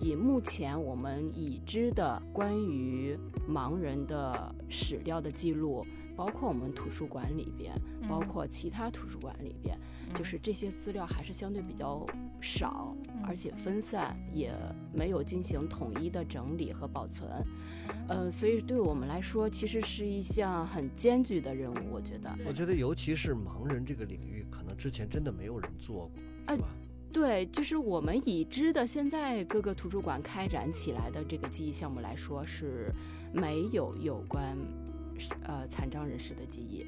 以目前我们已知的关于盲人的史料的记录，包括我们图书馆里边，包括其他图书馆里边，就是这些资料还是相对比较少，而且分散，也没有进行统一的整理和保存。呃，所以对我们来说，其实是一项很艰巨的任务。我觉得，我觉得尤其是盲人这个领域，可能之前真的没有人做过，是吧？对，就是我们已知的，现在各个图书馆开展起来的这个记忆项目来说，是没有有关呃残障人士的记忆，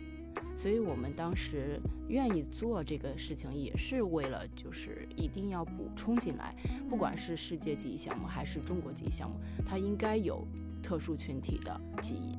所以我们当时愿意做这个事情，也是为了就是一定要补充进来，不管是世界记忆项目还是中国记忆项目，它应该有特殊群体的记忆。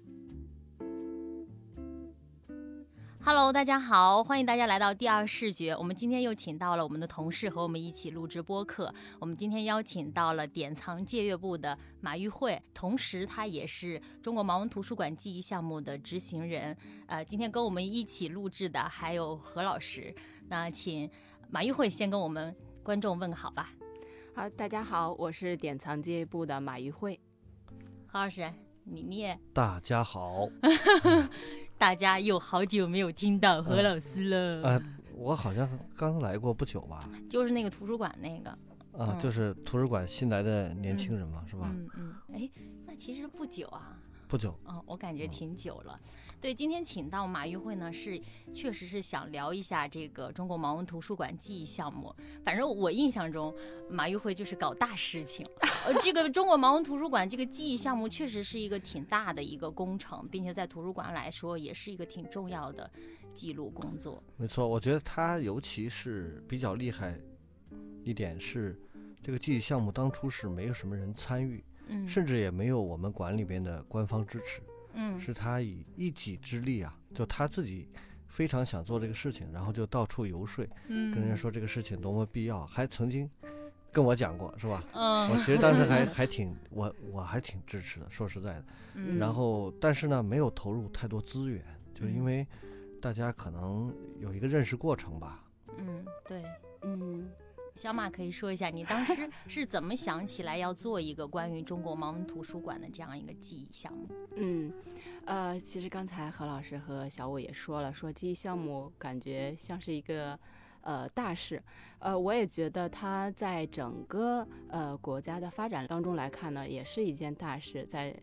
Hello，大家好，欢迎大家来到第二视觉。我们今天又请到了我们的同事和我们一起录制播客。我们今天邀请到了典藏借阅部的马玉慧，同时她也是中国盲文图书馆记忆项目的执行人。呃，今天跟我们一起录制的还有何老师。那请马玉慧先跟我们观众问个好吧。好，大家好，我是典藏借阅部的马玉慧。何老师，你你也。大家好。大家有好久没有听到何老师了。呃，我好像刚来过不久吧。就是那个图书馆那个。啊，就是图书馆新来的年轻人嘛，是吧？嗯嗯。哎，那其实不久啊。不久。嗯，我感觉挺久了。对，今天请到马玉慧呢，是确实是想聊一下这个中国盲文图书馆记忆项目。反正我印象中，马玉慧就是搞大事情。呃，这个中国盲文图书馆这个记忆项目确实是一个挺大的一个工程，并且在图书馆来说也是一个挺重要的记录工作。没错，我觉得他尤其是比较厉害一点是，这个记忆项目当初是没有什么人参与，嗯，甚至也没有我们馆里边的官方支持。嗯，是他以一己之力啊，就他自己非常想做这个事情，然后就到处游说，嗯，跟人家说这个事情多么必要，还曾经跟我讲过，是吧？嗯，我其实当时还还挺我我还挺支持的，说实在的，嗯，然后但是呢，没有投入太多资源，就因为大家可能有一个认识过程吧。嗯，对，嗯。小马可以说一下，你当时 是怎么想起来要做一个关于中国盲文图书馆的这样一个记忆项目？嗯，呃，其实刚才何老师和小五也说了，说记忆项目感觉像是一个呃大事，呃，我也觉得它在整个呃国家的发展当中来看呢，也是一件大事。在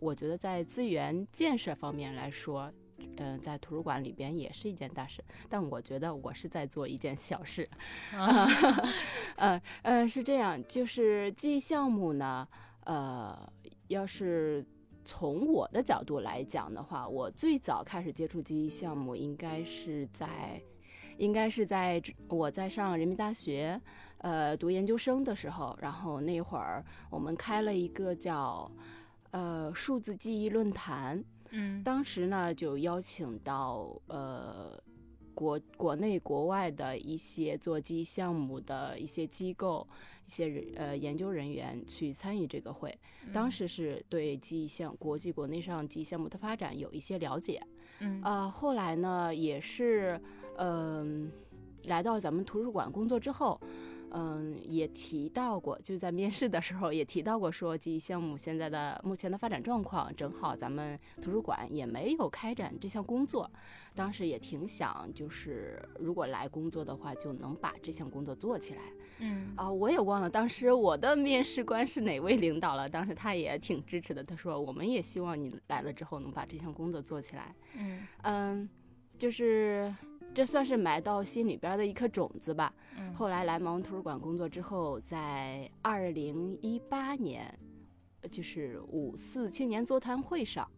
我觉得在资源建设方面来说。嗯，在图书馆里边也是一件大事，但我觉得我是在做一件小事。呃呃，是这样，就是记忆项目呢，呃，要是从我的角度来讲的话，我最早开始接触记忆项目，应该是在，应该是在我在上人民大学，呃，读研究生的时候，然后那会儿我们开了一个叫，呃，数字记忆论坛。嗯，当时呢就邀请到呃国国内国外的一些做记忆项目的一些机构、一些人呃研究人员去参与这个会。当时是对记忆项国际国内上记忆项目的发展有一些了解。嗯啊，后来呢也是嗯来到咱们图书馆工作之后。嗯，也提到过，就在面试的时候也提到过，说记忆项目现在的目前的发展状况，正好咱们图书馆也没有开展这项工作。当时也挺想，就是如果来工作的话，就能把这项工作做起来。嗯啊，我也忘了当时我的面试官是哪位领导了。当时他也挺支持的，他说我们也希望你来了之后能把这项工作做起来。嗯嗯，就是这算是埋到心里边的一颗种子吧。嗯，后来来盲文图书馆工作之后，在二零一八年，就是五四青年座谈会上。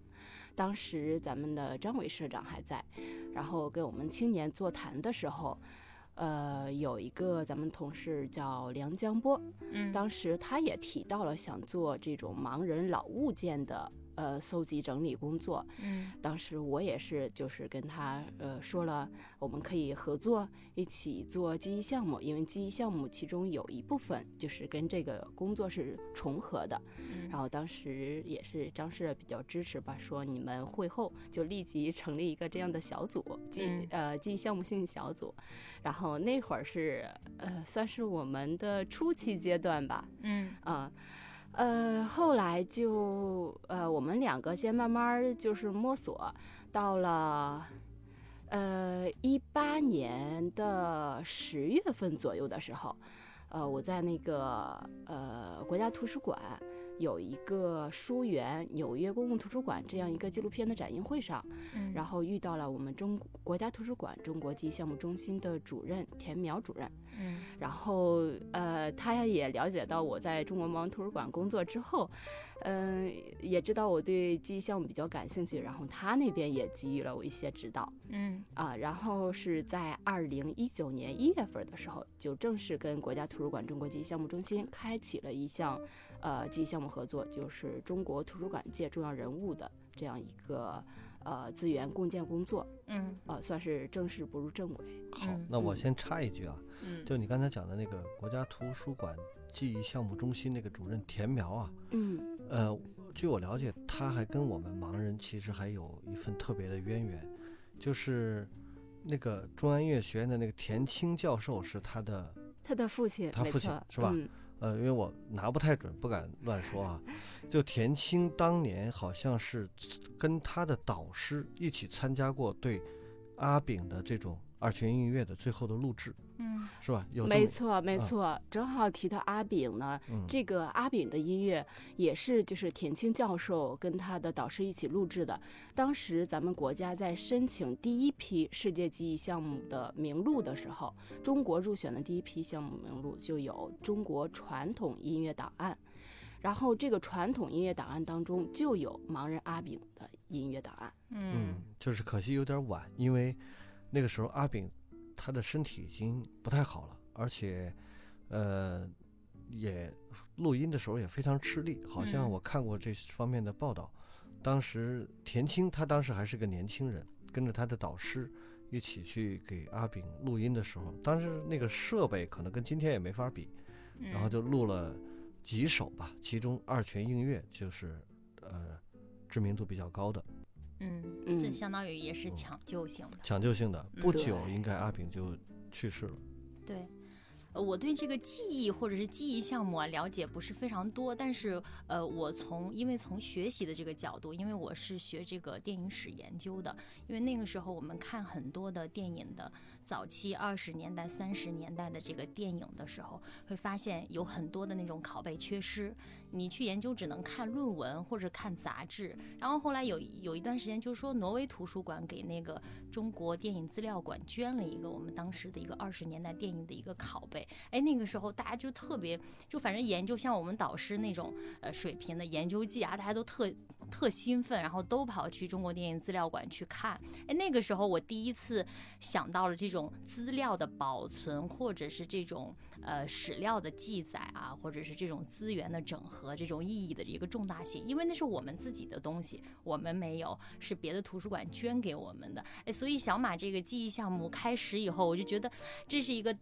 当时咱们的张伟社长还在，然后跟我们青年座谈的时候，呃，有一个咱们同事叫梁江波，嗯，当时他也提到了想做这种盲人老物件的。呃，搜集整理工作，嗯，当时我也是，就是跟他呃说了，我们可以合作一起做记忆项目，因为记忆项目其中有一部分就是跟这个工作是重合的。嗯，然后当时也是张氏比较支持吧，说你们会后就立即成立一个这样的小组，记呃记忆项目性小组。然后那会儿是呃算是我们的初期阶段吧，嗯啊。呃，呃后来就呃，我们两个先慢慢就是摸索，到了呃一八年的十月份左右的时候，呃，我在那个呃国家图书馆。有一个书园纽约公共图书馆这样一个纪录片的展映会上，然后遇到了我们中国家图书馆中国记忆项目中心的主任田苗主任，嗯，然后呃，他也了解到我在中国盲文图书馆工作之后，嗯，也知道我对记忆项目比较感兴趣，然后他那边也给予了我一些指导，嗯啊，然后是在二零一九年一月份的时候，就正式跟国家图书馆中国记忆项目中心开启了一项。呃，记忆项目合作就是中国图书馆界重要人物的这样一个呃资源共建工作，嗯，呃，算是正式步入正轨。好，那我先插一句啊，嗯，就你刚才讲的那个国家图书馆记忆项目中心那个主任田苗啊，嗯，呃，据我了解，他还跟我们盲人其实还有一份特别的渊源，就是那个中央音乐学院的那个田青教授是他的，他的父亲，他父亲是吧？呃，因为我拿不太准，不敢乱说啊。就田青当年好像是跟他的导师一起参加过对阿炳的这种二泉映月的最后的录制。嗯，是吧？有没错，没错，正好提到阿炳呢。这个阿炳的音乐也是就是田青教授跟他的导师一起录制的。当时咱们国家在申请第一批世界记忆项目的名录的时候，中国入选的第一批项目名录就有中国传统音乐档案，然后这个传统音乐档案当中就有盲人阿炳的音乐档案。嗯，就是可惜有点晚，因为那个时候阿炳。他的身体已经不太好了，而且，呃，也录音的时候也非常吃力。好像我看过这方面的报道。当时田青他当时还是个年轻人，跟着他的导师一起去给阿炳录音的时候，当时那个设备可能跟今天也没法比，然后就录了几首吧，其中《二泉映月》就是呃知名度比较高的。嗯，这相当于也是抢救性的，抢救性的，不久应该阿炳就去世了。对。我对这个记忆或者是记忆项目啊了解不是非常多，但是呃，我从因为从学习的这个角度，因为我是学这个电影史研究的，因为那个时候我们看很多的电影的早期二十年代、三十年代的这个电影的时候，会发现有很多的那种拷贝缺失，你去研究只能看论文或者看杂志。然后后来有有一段时间，就是说挪威图书馆给那个中国电影资料馆捐了一个我们当时的一个二十年代电影的一个拷贝。哎，那个时候大家就特别，就反正研究像我们导师那种呃水平的研究记啊，大家都特特兴奋，然后都跑去中国电影资料馆去看。哎，那个时候我第一次想到了这种种资料的保存，或者是这种呃史料的记载啊，或者是这种资源的整合这种意义的一个重大性，因为那是我们自己的东西，我们没有，是别的图书馆捐给我们的。哎，所以小马这个记忆项目开始以后，我就觉得这是一个。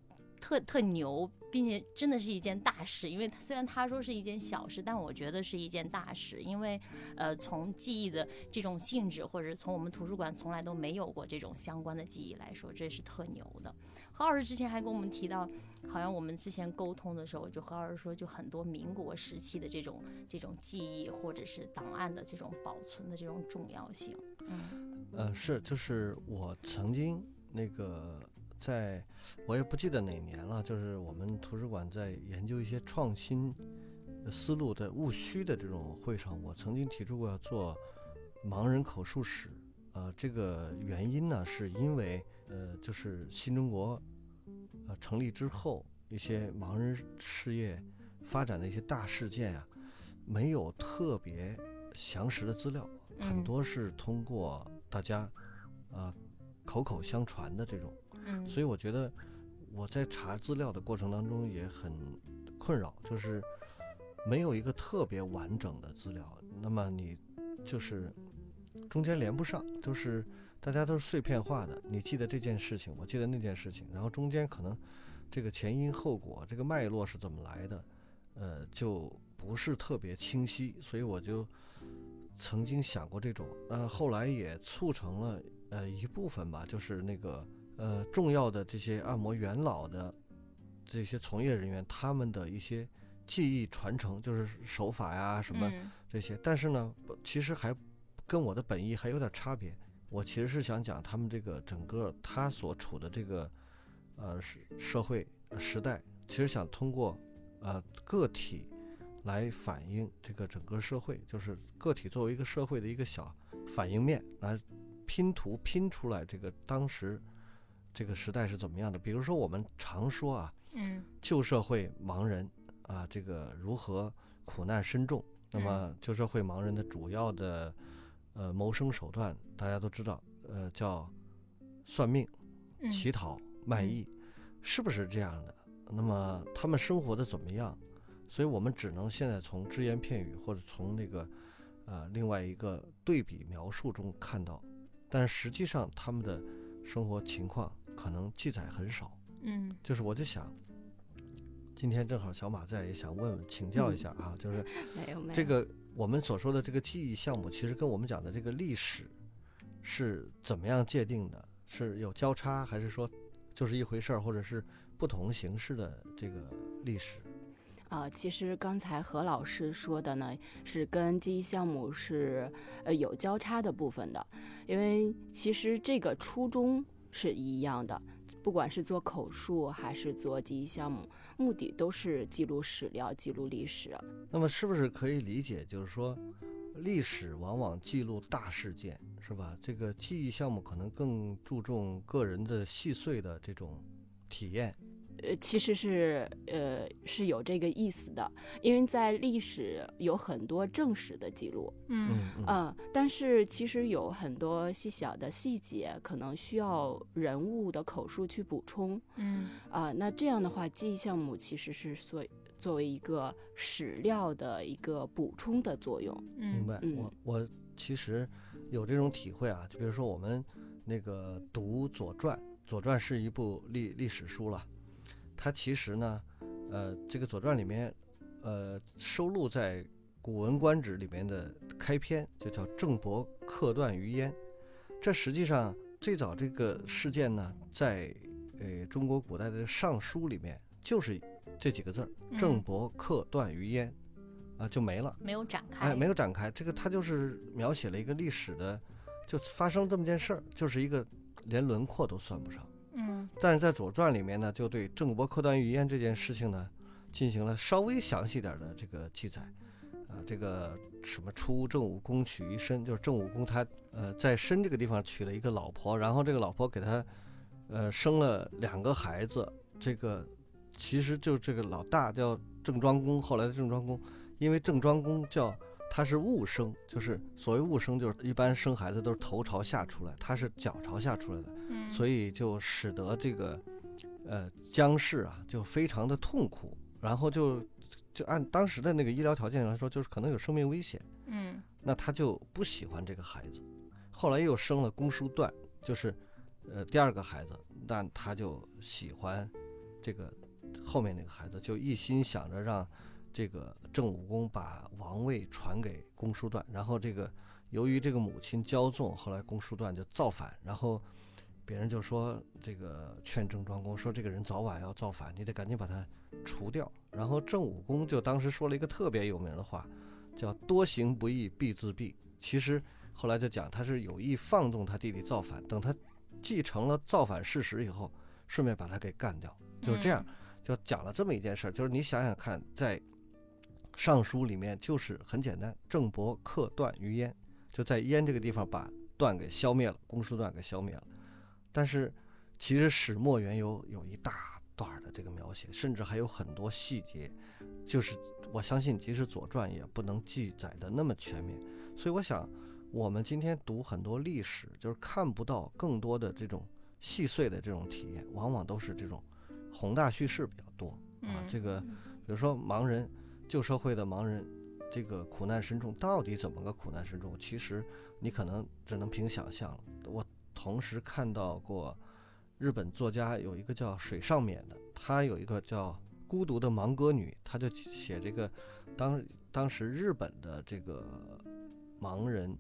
特特牛并且真的是一件大事，因为虽然他说是一件小事，但我觉得是一件大事，因为呃，从记忆的这种性质，或者从我们图书馆从来都没有过这种相关的记忆来说，这是特牛的。何老师之前还跟我们提到，好像我们之前沟通的时候，就何老师说，就很多民国时期的这种这种记忆或者是档案的这种保存的这种重要性。嗯，呃，是，就是我曾经那个。在，我也不记得哪年了。就是我们图书馆在研究一些创新思路的务虚的这种会上，我曾经提出过要做盲人口述史。呃，这个原因呢，是因为呃，就是新中国呃成立之后，一些盲人事业发展的一些大事件啊，没有特别详实的资料，很多是通过大家啊口口相传的这种。所以我觉得我在查资料的过程当中也很困扰，就是没有一个特别完整的资料。那么你就是中间连不上，就是大家都是碎片化的。你记得这件事情，我记得那件事情，然后中间可能这个前因后果、这个脉络是怎么来的，呃，就不是特别清晰。所以我就曾经想过这种，呃，后来也促成了呃一部分吧，就是那个。呃，重要的这些按摩元老的这些从业人员，他们的一些技艺传承，就是手法呀什么这些。但是呢，其实还跟我的本意还有点差别。我其实是想讲他们这个整个他所处的这个呃社社会时代，其实想通过呃个体来反映这个整个社会，就是个体作为一个社会的一个小反应面，来拼图拼出来这个当时。这个时代是怎么样的？比如说，我们常说啊，嗯，旧社会盲人啊，这个如何苦难深重？那么，旧社会盲人的主要的呃谋生手段，大家都知道，呃，叫算命、乞讨、卖艺，是不是这样的？那么他们生活的怎么样？所以我们只能现在从只言片语或者从那个呃另外一个对比描述中看到，但实际上他们的生活情况。可能记载很少，嗯，就是我就想，今天正好小马在，也想问问请教一下啊，就是 没有没有这个我们所说的这个记忆项目，其实跟我们讲的这个历史是怎么样界定的？是有交叉，还是说就是一回事儿，或者是不同形式的这个历史？啊，其实刚才何老师说的呢，是跟记忆项目是呃有交叉的部分的，因为其实这个初衷。是一样的，不管是做口述还是做记忆项目，目的都是记录史料、记录历史。那么，是不是可以理解，就是说，历史往往记录大事件，是吧？这个记忆项目可能更注重个人的细碎的这种体验。呃，其实是呃是有这个意思的，因为在历史有很多正史的记录，嗯嗯，但是其实有很多细小的细节，可能需要人物的口述去补充，嗯。啊，那这样的话，记忆项目其实是所作为一个史料的一个补充的作用。明白，我我其实有这种体会啊，就比如说我们那个读《左传》，《左传》是一部历历史书了。它其实呢，呃，这个《左传》里面，呃，收录在《古文观止》里面的开篇就叫“郑伯克段于鄢”。这实际上最早这个事件呢，在呃中国古代的尚书里面就是这几个字儿“郑伯克段于鄢”，啊，就没了，没有展开，哎，没有展开。这个它就是描写了一个历史的，就发生这么件事儿，就是一个连轮廓都算不上。嗯，但是在《左传》里面呢，就对郑伯克段于鄢这件事情呢，进行了稍微详细点的这个记载。啊，这个什么出郑武公娶于申，就是郑武公他呃在申这个地方娶了一个老婆，然后这个老婆给他呃生了两个孩子。这个其实就这个老大叫郑庄公，后来的郑庄公，因为郑庄公叫他是误生，就是所谓误生，就是一般生孩子都是头朝下出来，他是脚朝下出来的。所以就使得这个，呃，姜氏啊就非常的痛苦，然后就就按当时的那个医疗条件来说，就是可能有生命危险。嗯，那他就不喜欢这个孩子，后来又生了公叔段，就是呃第二个孩子，但他就喜欢这个后面那个孩子就一心想着让这个郑武公把王位传给公叔段，然后这个由于这个母亲骄纵，后来公叔段就造反，然后别人就说这个劝郑庄公说这个人早晚要造反，你得赶紧把他除掉。然后郑武公就当时说了一个特别有名的话，叫多行不义必自毙。其实后来就讲他是有意放纵他弟弟造反，等他继承了造反事实以后，顺便把他给干掉，就是这样。就讲了这么一件事儿，就是你想想看，在《尚书》里面就是很简单，郑伯克段于鄢，就在鄢这个地方把段给消灭了，公叔段给消灭了。但是其实始末缘由有一大段的这个描写，甚至还有很多细节，就是我相信即使《左传》也不能记载的那么全面。所以我想，我们今天读很多历史，就是看不到更多的这种细碎的这种体验，往往都是这种。宏大叙事比较多啊，这个比如说盲人旧社会的盲人，这个苦难深重到底怎么个苦难深重？其实你可能只能凭想象了。我同时看到过日本作家有一个叫水上勉的，他有一个叫《孤独的盲歌女》，他就写这个当当时日本的这个盲人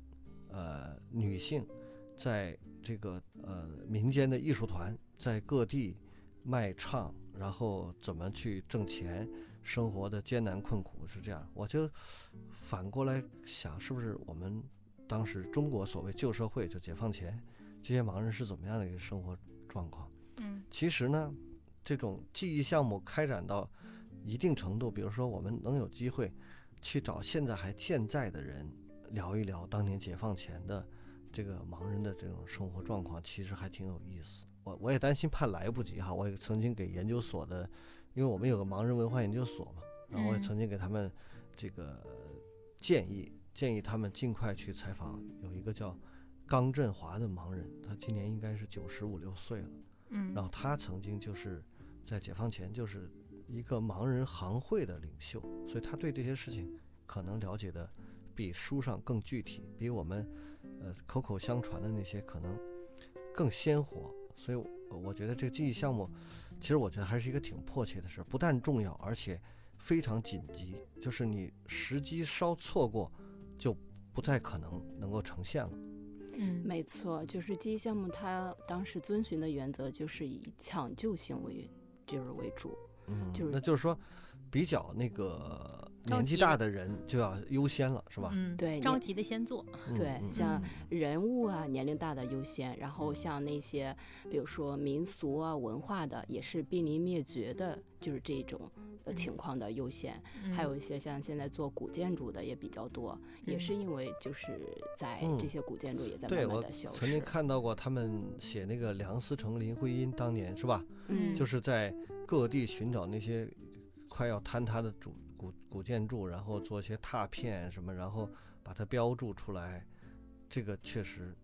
呃女性，在这个呃民间的艺术团在各地。卖唱，然后怎么去挣钱，生活的艰难困苦是这样。我就反过来想，是不是我们当时中国所谓旧社会，就解放前这些盲人是怎么样的一个生活状况？嗯，其实呢，这种记忆项目开展到一定程度，比如说我们能有机会去找现在还健在的人聊一聊当年解放前的这个盲人的这种生活状况，其实还挺有意思。我我也担心怕来不及哈，我也曾经给研究所的，因为我们有个盲人文化研究所嘛，然后我也曾经给他们这个建议，建议他们尽快去采访有一个叫刚振华的盲人，他今年应该是九十五六岁了，嗯，然后他曾经就是在解放前就是一个盲人行会的领袖，所以他对这些事情可能了解的比书上更具体，比我们呃口口相传的那些可能更鲜活。所以，我觉得这个记忆项目，其实我觉得还是一个挺迫切的事，不但重要，而且非常紧急。就是你时机稍错过，就不再可能能够呈现了。嗯，没错，就是记忆项目，它当时遵循的原则就是以抢救性为就是为主。嗯，就是那就是说，比较那个。年纪大的人就要优先了，是吧？嗯，对，着急的先做。对，像人物啊，年龄大的优先，然后像那些，比如说民俗啊、文化的，也是濒临灭绝的，就是这种的情况的优先。还有一些像现在做古建筑的也比较多，也是因为就是在这些古建筑也在慢慢的消失。曾经看到过他们写那个梁思成、林徽因当年是吧？嗯，就是在各地寻找那些快要坍塌的主。古古建筑，然后做一些拓片什么，然后把它标注出来，这个确实，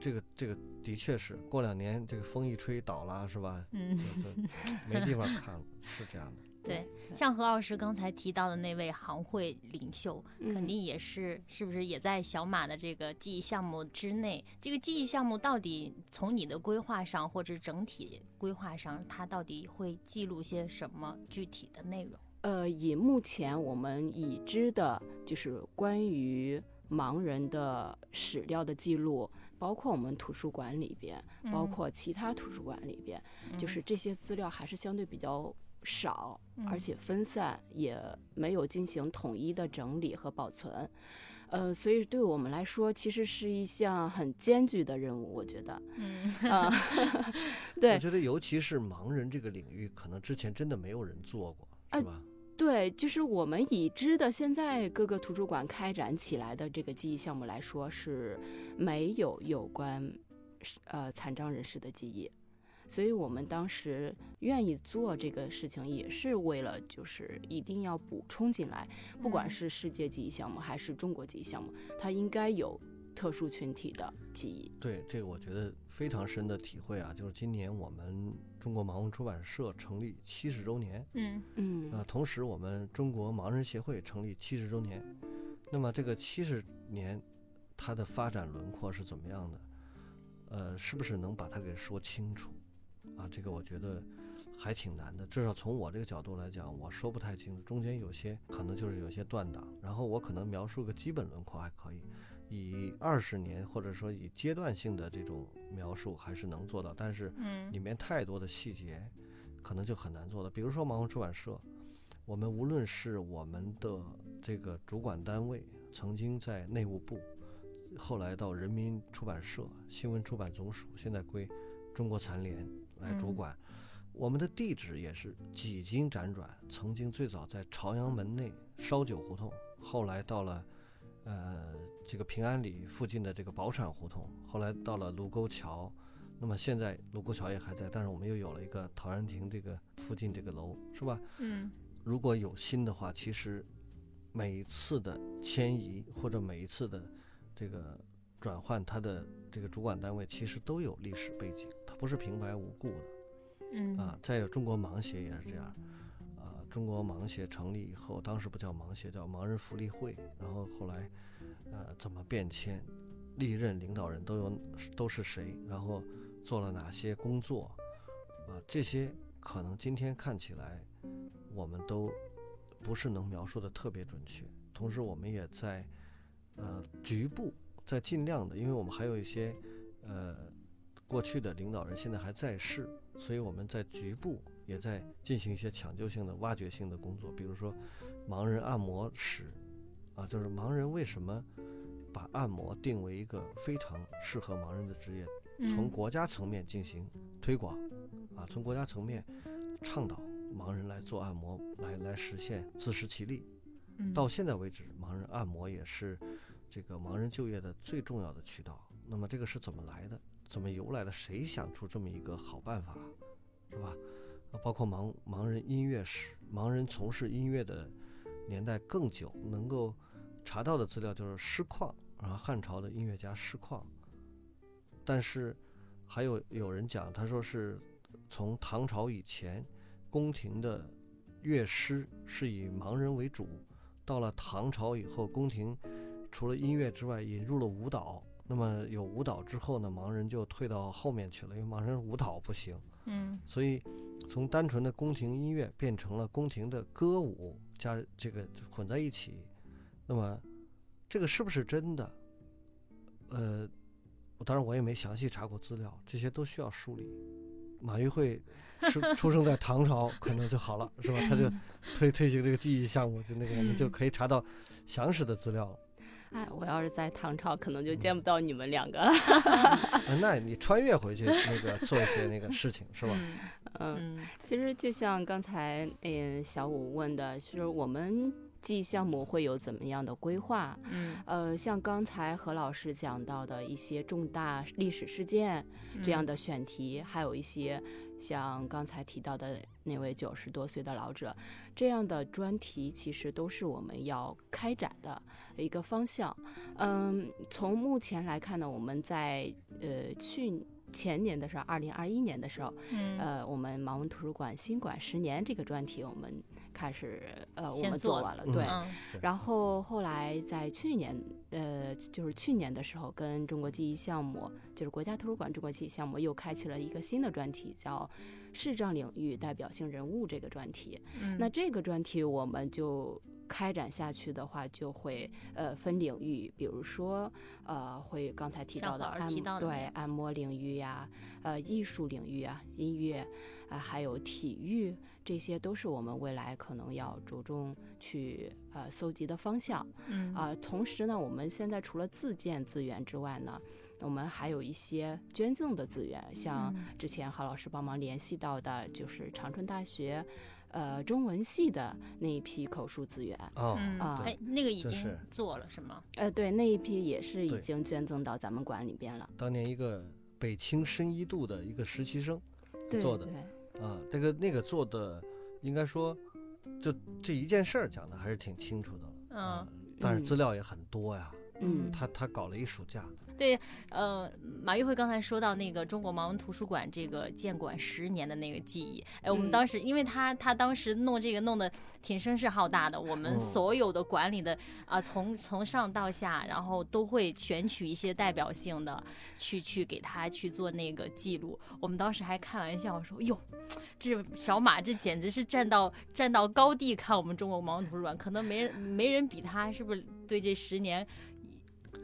这个这个的确是，过两年这个风一吹倒了，是吧？嗯，没地方看了，是这样的。对，像何老师刚才提到的那位行会领袖，肯定也是，是不是也在小马的这个记忆项目之内？这个记忆项目到底从你的规划上，或者整体规划上，它到底会记录些什么具体的内容？呃，以目前我们已知的，就是关于盲人的史料的记录，包括我们图书馆里边，包括其他图书馆里边，就是这些资料还是相对比较少，而且分散，也没有进行统一的整理和保存。呃，所以对我们来说，其实是一项很艰巨的任务。我觉得，嗯，啊，对，我觉得尤其是盲人这个领域，可能之前真的没有人做过，是吧？对，就是我们已知的，现在各个图书馆开展起来的这个记忆项目来说，是没有有关呃残障人士的记忆，所以我们当时愿意做这个事情，也是为了就是一定要补充进来，不管是世界记忆项目还是中国记忆项目，它应该有。特殊群体的记忆，对这个我觉得非常深的体会啊，就是今年我们中国盲文出版社成立七十周年，嗯嗯，啊，同时我们中国盲人协会成立七十周年，那么这个七十年它的发展轮廓是怎么样的？呃，是不是能把它给说清楚？啊，这个我觉得还挺难的。至少从我这个角度来讲，我说不太清楚，中间有些可能就是有些断档。然后我可能描述个基本轮廓还可以，以二十年或者说以阶段性的这种描述还是能做到，但是里面太多的细节，可能就很难做到。比如说盲文出版社，我们无论是我们的这个主管单位，曾经在内务部。后来到人民出版社、新闻出版总署，现在归中国残联来主管。我们的地址也是几经辗转，曾经最早在朝阳门内烧酒胡同，后来到了呃这个平安里附近的这个宝产胡同，后来到了卢沟桥。那么现在卢沟桥也还在，但是我们又有了一个陶然亭这个附近这个楼，是吧？嗯。如果有心的话，其实每一次的迁移或者每一次的。这个转换，它的这个主管单位其实都有历史背景，它不是平白无故的。嗯啊，再有中国盲协也是这样，啊，中国盲协成立以后，当时不叫盲协，叫盲人福利会，然后后来，呃，怎么变迁，历任领导人都有都是谁，然后做了哪些工作，啊，这些可能今天看起来我们都不是能描述的特别准确，同时我们也在。呃，局部在尽量的，因为我们还有一些呃过去的领导人现在还在世，所以我们在局部也在进行一些抢救性的、挖掘性的工作。比如说，盲人按摩史啊，就是盲人为什么把按摩定为一个非常适合盲人的职业，从国家层面进行推广啊，从国家层面倡导盲人来做按摩，来来实现自食其力。到现在为止，盲人按摩也是这个盲人就业的最重要的渠道。那么这个是怎么来的？怎么由来的？谁想出这么一个好办法，是吧？包括盲盲人音乐史，盲人从事音乐的年代更久，能够查到的资料就是诗况，啊，汉朝的音乐家诗况。但是还有有人讲，他说是从唐朝以前，宫廷的乐师是以盲人为主。到了唐朝以后，宫廷除了音乐之外，引入了舞蹈。那么有舞蹈之后呢，盲人就退到后面去了，因为盲人舞蹈不行。嗯，所以从单纯的宫廷音乐变成了宫廷的歌舞，加这个混在一起。那么这个是不是真的？呃，当然我也没详细查过资料，这些都需要梳理。马玉会是出生在唐朝，可能就好了，是吧？他就推推行这个记忆项目，就那个我们就可以查到详实的资料了。哎，我要是在唐朝，可能就见不到你们两个了。那你穿越回去，那个做一些那个事情，是吧？嗯，其实就像刚才嗯小五问的，就是我们。记忆项目会有怎么样的规划？嗯，呃，像刚才何老师讲到的一些重大历史事件这样的选题，还有一些像刚才提到的那位九十多岁的老者这样的专题，其实都是我们要开展的一个方向。嗯，从目前来看呢，我们在呃去前年的时候，二零二一年的时候，呃，我们盲文图书馆新馆十年这个专题，我们。开始，呃，我们做完了，对。然后后来在去年，呃，就是去年的时候，跟中国记忆项目，就是国家图书馆中国记忆项目，又开启了一个新的专题，叫视障领域代表性人物这个专题。那这个专题我们就开展下去的话，就会呃分领域，比如说呃会刚才提到的按对按摩领域呀，呃艺术领域啊，音乐啊，还有体育。这些都是我们未来可能要着重去呃搜集的方向，嗯啊，同时呢，我们现在除了自建资源之外呢，我们还有一些捐赠的资源，像之前郝老师帮忙联系到的，就是长春大学，呃，中文系的那一批口述资源。啊，哎，那个已经做了是吗？呃，对，那一批也是已经捐赠到咱们馆里边了。当年一个北清深一度的一个实习生做的。啊，这个那个做的，应该说，就这一件事儿讲的还是挺清楚的，嗯，但是资料也很多呀，嗯，他他搞了一暑假。对，呃，马玉慧刚才说到那个中国盲文图书馆这个建馆十年的那个记忆，哎，我们当时因为他他当时弄这个弄得挺声势浩大的，我们所有的管理的啊，从从上到下，然后都会选取一些代表性的去去给他去做那个记录。我们当时还开玩笑说，哟，这小马这简直是站到站到高地看我们中国盲文图书馆，可能没人没人比他是不是对这十年。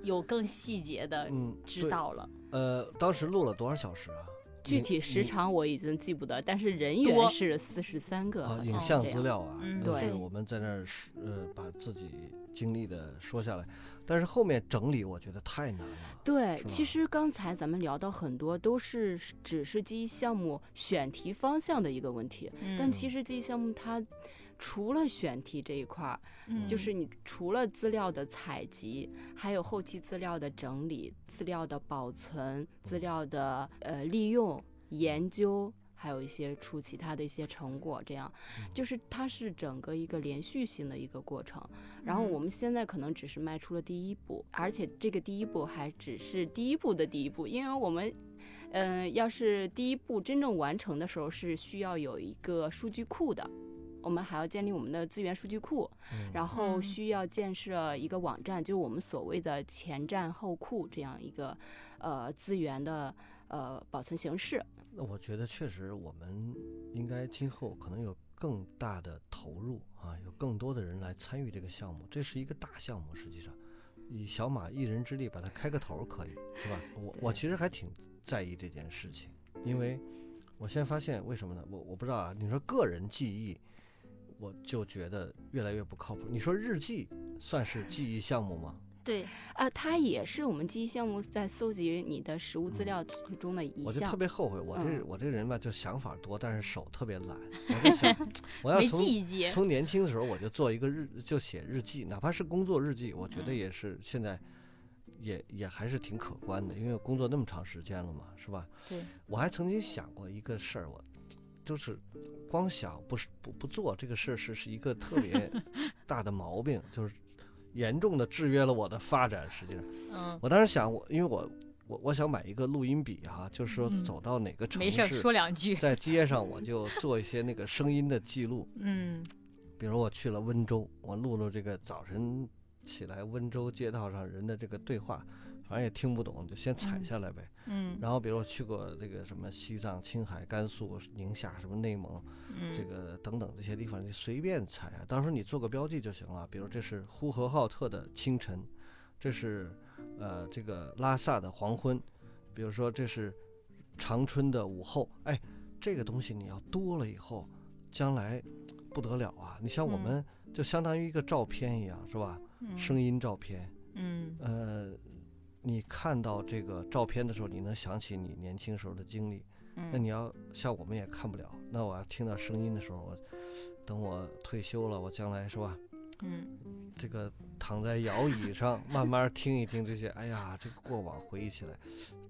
有更细节的知道了。呃，当时录了多少小时啊？具体时长我已经记不得，但是人员是四十三个。啊，影像资料啊，对，我们在那儿呃把自己经历的说下来，但是后面整理我觉得太难了。对，其实刚才咱们聊到很多都是只是记忆项目选题方向的一个问题，但其实记忆项目它。除了选题这一块儿，就是你除了资料的采集，还有后期资料的整理、资料的保存、资料的呃利用、研究，还有一些出其他的一些成果，这样就是它是整个一个连续性的一个过程。然后我们现在可能只是迈出了第一步，而且这个第一步还只是第一步的第一步，因为我们嗯，要是第一步真正完成的时候，是需要有一个数据库的。我们还要建立我们的资源数据库，然后需要建设一个网站，就是我们所谓的前站后库这样一个呃资源的呃保存形式。那我觉得确实，我们应该今后可能有更大的投入啊，有更多的人来参与这个项目。这是一个大项目，实际上以小马一人之力把它开个头可以，是吧？我我其实还挺在意这件事情，因为我现在发现为什么呢？我我不知道啊。你说个人记忆。我就觉得越来越不靠谱。你说日记算是记忆项目吗？对啊，它也是我们记忆项目在搜集你的实物资料中的一项。我就特别后悔，我这我这个人吧，就想法多，但是手特别懒。我就想，我要从从年轻的时候我就做一个日，就写日记，哪怕是工作日记，我觉得也是现在也也还是挺可观的，因为工作那么长时间了嘛，是吧？对。我还曾经想过一个事儿，我。就是光想不是不不做这个事儿是是一个特别 大的毛病，就是严重的制约了我的发展。实际上，嗯，我当时想我，因为我我我想买一个录音笔哈，就是说走到哪个城市，没事说两句，在街上我就做一些那个声音的记录。嗯，比如我去了温州，我录录这个早晨起来温州街道上人的这个对话。反正也听不懂，就先采下来呗。嗯。然后，比如我去过这个什么西藏、青海、甘肃、宁夏，什么内蒙，这个等等这些地方，你随便采啊。到时候你做个标记就行了。比如这是呼和浩特的清晨，这是呃这个拉萨的黄昏，比如说这是长春的午后。哎，这个东西你要多了以后，将来不得了啊！你像我们就相当于一个照片一样，是吧？声音照片。嗯。呃。你看到这个照片的时候，你能想起你年轻时候的经历。那你要像我们也看不了。那我要听到声音的时候，我等我退休了，我将来是吧？嗯，这个躺在摇椅上慢慢听一听这些，哎呀，这个过往回忆起来，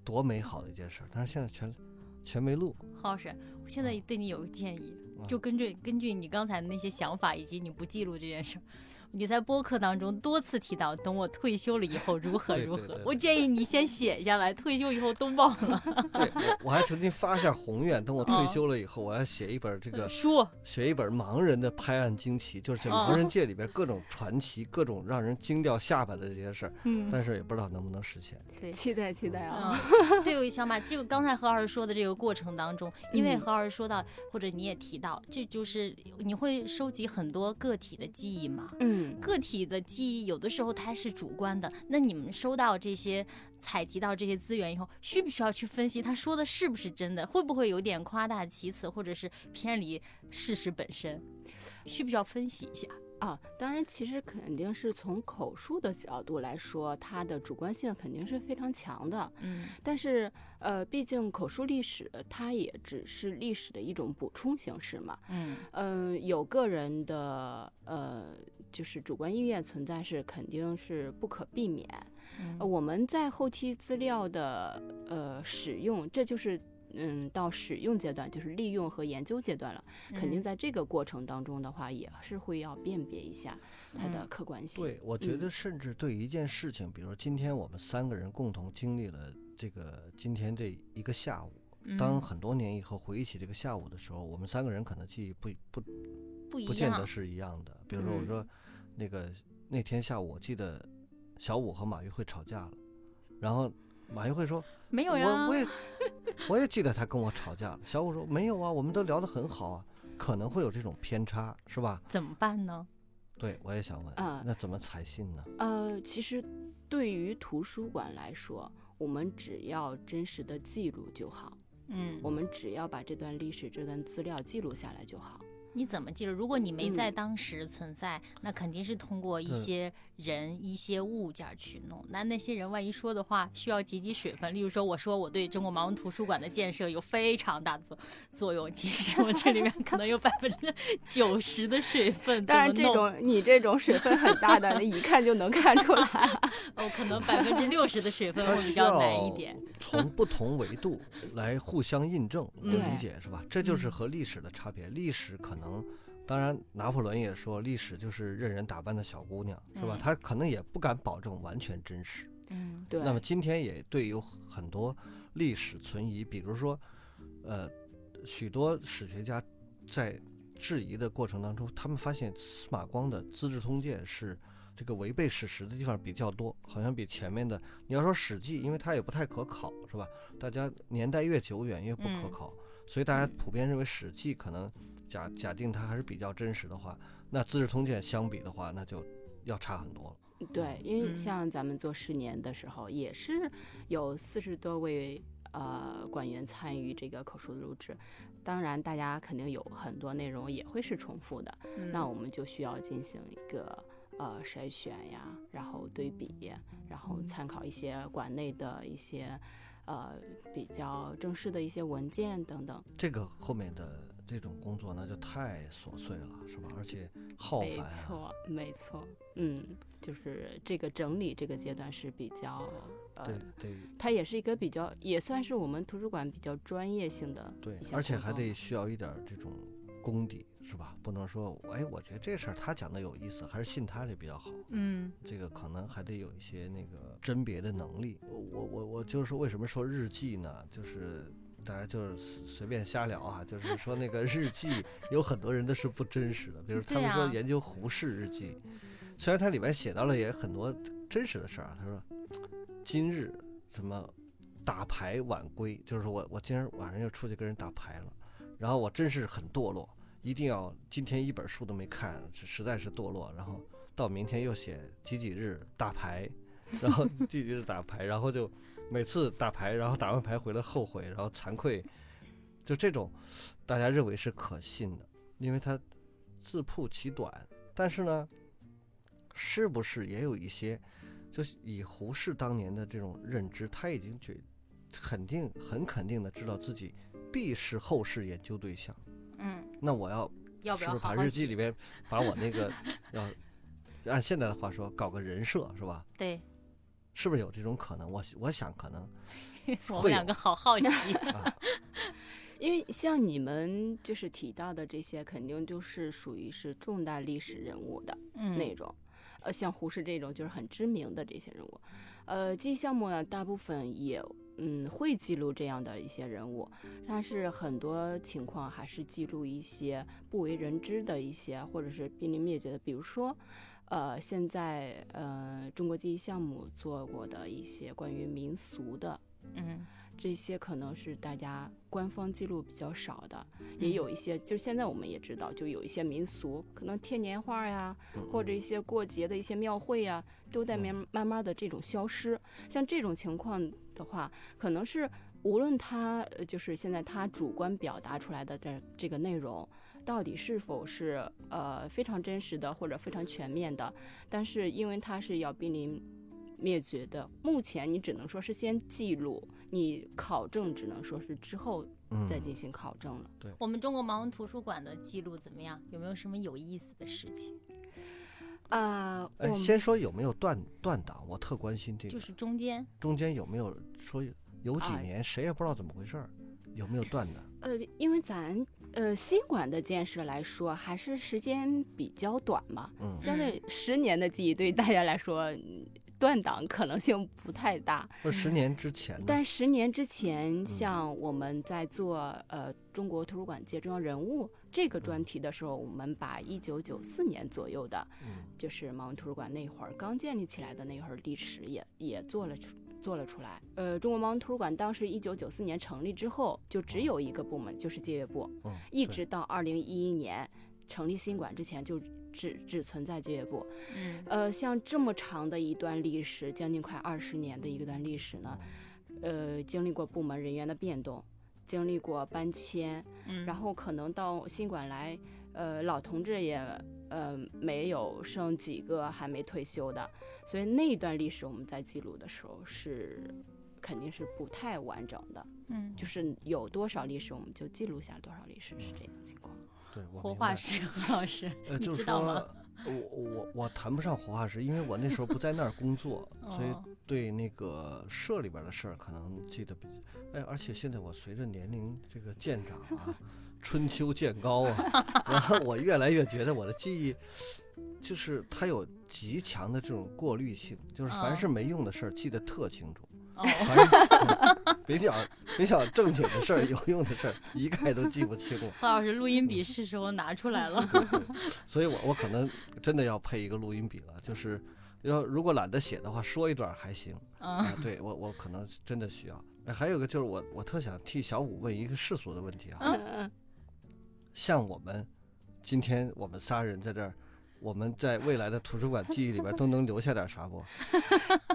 多美好的一件事。但是现在全全没录。郝老师，我现在对你有个建议，就根据根据你刚才的那些想法以及你不记录这件事。你在播客当中多次提到，等我退休了以后如何如何。我建议你先写下来，退休以后都忘了。对，我我还曾经发下宏愿，等我退休了以后，我要写一本这个书，写一本盲人的拍案惊奇，就是在盲人界里边各种传奇、各种让人惊掉下巴的这些事儿。嗯，但是也不知道能不能实现。对，期待期待啊！对，我小马，这个刚才何老师说的这个过程当中，因为何老师说到，或者你也提到，这就是你会收集很多个体的记忆嘛？嗯，个体的。记忆有的时候它是主观的，那你们收到这些、采集到这些资源以后，需不需要去分析他说的是不是真的？会不会有点夸大其词，或者是偏离事实本身？需不需要分析一下？啊，当然，其实肯定是从口述的角度来说，它的主观性肯定是非常强的。嗯，但是，呃，毕竟口述历史它也只是历史的一种补充形式嘛。嗯嗯，有个人的呃。就是主观意愿存在是肯定是不可避免。我们在后期资料的呃使用，这就是嗯到使用阶段，就是利用和研究阶段了。肯定在这个过程当中的话，也是会要辨别一下它的客观性。对，我觉得甚至对一件事情，比如说今天我们三个人共同经历了这个今天这一个下午，当很多年以后回忆起这个下午的时候，我们三个人可能记忆不不不不见得是一样的。比如说我说那个那天下午，我记得小五和马玉慧吵架了，然后。马玉慧说：“没有呀，我我也我也记得他跟我吵架了。”小五说：“没有啊，我们都聊得很好啊，可能会有这种偏差，是吧？”怎么办呢？对，我也想问啊，那怎么采信呢？呃，其实对于图书馆来说，我们只要真实的记录就好。嗯，我们只要把这段历史、这段资料记录下来就好。你怎么记住？如果你没在当时存在，那肯定是通过一些人、一些物件去弄。那那些人万一说的话，需要几级水分。例如说，我说我对中国盲文图书馆的建设有非常大的作作用，其实我这里面可能有 百分之九十的水分。当然，这种你这种水分很大的，一看就能看出来。哦，可能百分之六十的水分会比较难一点。从不同维度来互相印证，理解是吧？这就是和历史的差别。历史可能。能，当然，拿破仑也说，历史就是任人打扮的小姑娘，是吧？他可能也不敢保证完全真实。嗯，对。那么今天也对有很多历史存疑，比如说，呃，许多史学家在质疑的过程当中，他们发现司马光的《资治通鉴》是这个违背史实的地方比较多，好像比前面的你要说《史记》，因为它也不太可考，是吧？大家年代越久远越不可考，所以大家普遍认为《史记》可能。假假定它还是比较真实的话，那《资治通鉴》相比的话，那就要差很多了。对，因为像咱们做十年的时候，也是有四十多位呃馆员参与这个口述录制，当然大家肯定有很多内容也会是重复的，那我们就需要进行一个呃筛选呀，然后对比，然后参考一些馆内的一些呃比较正式的一些文件等等。这个后面的。这种工作那就太琐碎了，是吧？而且耗烦。没错，没错。嗯，就是这个整理这个阶段是比较呃，对对。它也是一个比较，也算是我们图书馆比较专业性的。对，而且还得需要一点这种功底，是吧？不能说，哎，我觉得这事儿他讲的有意思，还是信他这比较好。嗯，这个可能还得有一些那个甄别的能力。我我我我就是说，为什么说日记呢？就是。大家就是随便瞎聊啊，就是说那个日记有很多人都是不真实的，比如他们说研究胡适日记，虽然它里面写到了也很多真实的事儿。他说今日什么打牌晚归，就是我我今儿晚上又出去跟人打牌了，然后我真是很堕落，一定要今天一本书都没看，实在是堕落。然后到明天又写几几日打牌，然后几几日打牌，然后就。每次打牌，然后打完牌回来后悔，然后惭愧，就这种，大家认为是可信的，因为他自曝其短。但是呢，是不是也有一些，就以胡适当年的这种认知，他已经觉肯定很肯定的知道自己必是后世研究对象。嗯，那我要要不要把日记里边 把我那个要按现在的话说，搞个人设是吧？对。是不是有这种可能？我我想可能，我们两个好好奇，因为像你们就是提到的这些，肯定就是属于是重大历史人物的那种，呃，像胡适这种就是很知名的这些人物，呃，记忆项目呢，大部分也嗯会记录这样的一些人物，但是很多情况还是记录一些不为人知的一些或者是濒临灭绝的，比如说。呃，现在呃，中国记忆项目做过的一些关于民俗的，嗯，这些可能是大家官方记录比较少的，也有一些，就是现在我们也知道，就有一些民俗，可能贴年画呀，或者一些过节的一些庙会呀，都在慢慢慢的这种消失。像这种情况的话，可能是无论他就是现在他主观表达出来的这这个内容。到底是否是呃非常真实的或者非常全面的？但是因为它是要濒临灭绝的，目前你只能说是先记录，你考证只能说是之后再进行考证了。对，我们中国盲文图书馆的记录怎么样？有没有什么有意思的事情？啊，哎，先说有没有断断档，我特关心这个。就是中间，中间有没有说有几年谁也不知道怎么回事儿？有没有断的？呃，因为咱呃新馆的建设来说，还是时间比较短嘛，嗯，相对十年的记忆对大家来说。断档可能性不太大，不十年之前。但十年之前，像我们在做呃中国图书馆界重要人物这个专题的时候，我们把一九九四年左右的，就是盲文图书馆那会儿刚建立起来的那会儿历史也也做了出做了出来。呃，中国盲文图书馆当时一九九四年成立之后，就只有一个部门，就是借阅部，一直到二零一一年成立新馆之前就。只只存在就业部，嗯，呃，像这么长的一段历史，将近快二十年的一段历史呢，呃，经历过部门人员的变动，经历过搬迁，嗯，然后可能到新馆来，呃，老同志也，呃，没有剩几个还没退休的，所以那一段历史我们在记录的时候是肯定是不太完整的，嗯，就是有多少历史我们就记录下多少历史，是这样情况。对，活化石何老师，呃，就是说，我我我谈不上活化石，因为我那时候不在那儿工作，所以对那个社里边的事儿可能记得比，哎，而且现在我随着年龄这个渐长啊，春秋渐高啊，然后我越来越觉得我的记忆，就是它有极强的这种过滤性，就是凡是没用的事儿记得特清楚。别讲别讲正经的事儿，有用的事儿一概都记不清了。何老师，录音笔是时候拿出来了。所以我我可能真的要配一个录音笔了，就是要如果懒得写的话，说一段还行。嗯，对我我可能真的需要。还有个就是我我特想替小五问一个世俗的问题啊。嗯嗯。像我们今天我们仨人在这儿。我们在未来的图书馆记忆里边都能留下点啥不？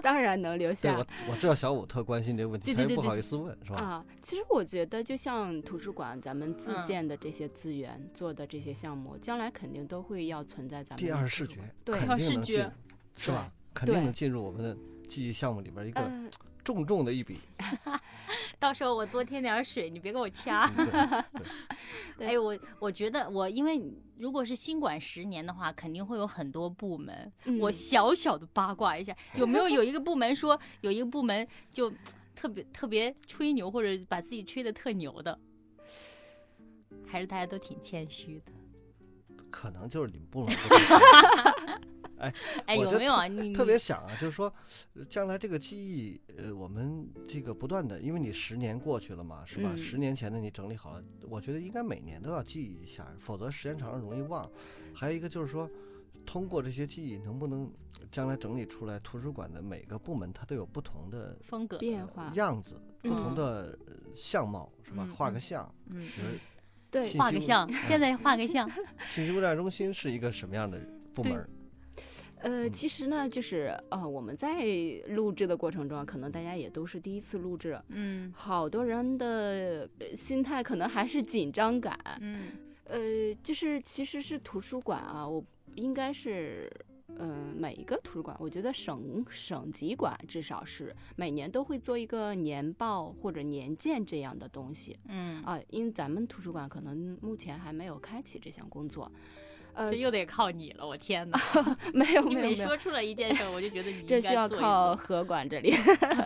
当然能留下。我我知道小五特关心这个问题，他又不好意思问，是吧？啊，其实我觉得就像图书馆咱们自建的这些资源做的这些项目，将来肯定都会要存在咱们第二视觉，对，肯定能进，是吧？肯定能进入我们的记忆项目里边一个重重的一笔。到时候我多添点水，你别给我掐。哎，我我觉得我因为如果是新管十年的话，肯定会有很多部门。我小小的八卦一下，有没有有一个部门说有一个部门就特别特别吹牛，或者把自己吹的特牛的？还是大家都挺谦虚的？可能就是你们部门。哎哎，有没有啊？你特别想啊，就是说，将来这个记忆，呃，我们这个不断的，因为你十年过去了嘛，是吧？十年前的你整理好了，我觉得应该每年都要记忆一下，否则时间长了容易忘。还有一个就是说，通过这些记忆，能不能将来整理出来，图书馆的每个部门它都有不同的风格、变化、样子、不同的相貌，是吧？画个像，嗯，对，画个像，现在画个像。信息物站 中心是一个什么样的部门？呃，其实呢，就是呃，我们在录制的过程中，可能大家也都是第一次录制，嗯，好多人的心态可能还是紧张感，嗯，呃，就是其实是图书馆啊，我应该是，嗯，每一个图书馆，我觉得省省级馆至少是每年都会做一个年报或者年鉴这样的东西，嗯，啊，因为咱们图书馆可能目前还没有开启这项工作。这又得靠你了，我天哪！没有，你每说出了一件事，我就觉得你这需要靠合管这里。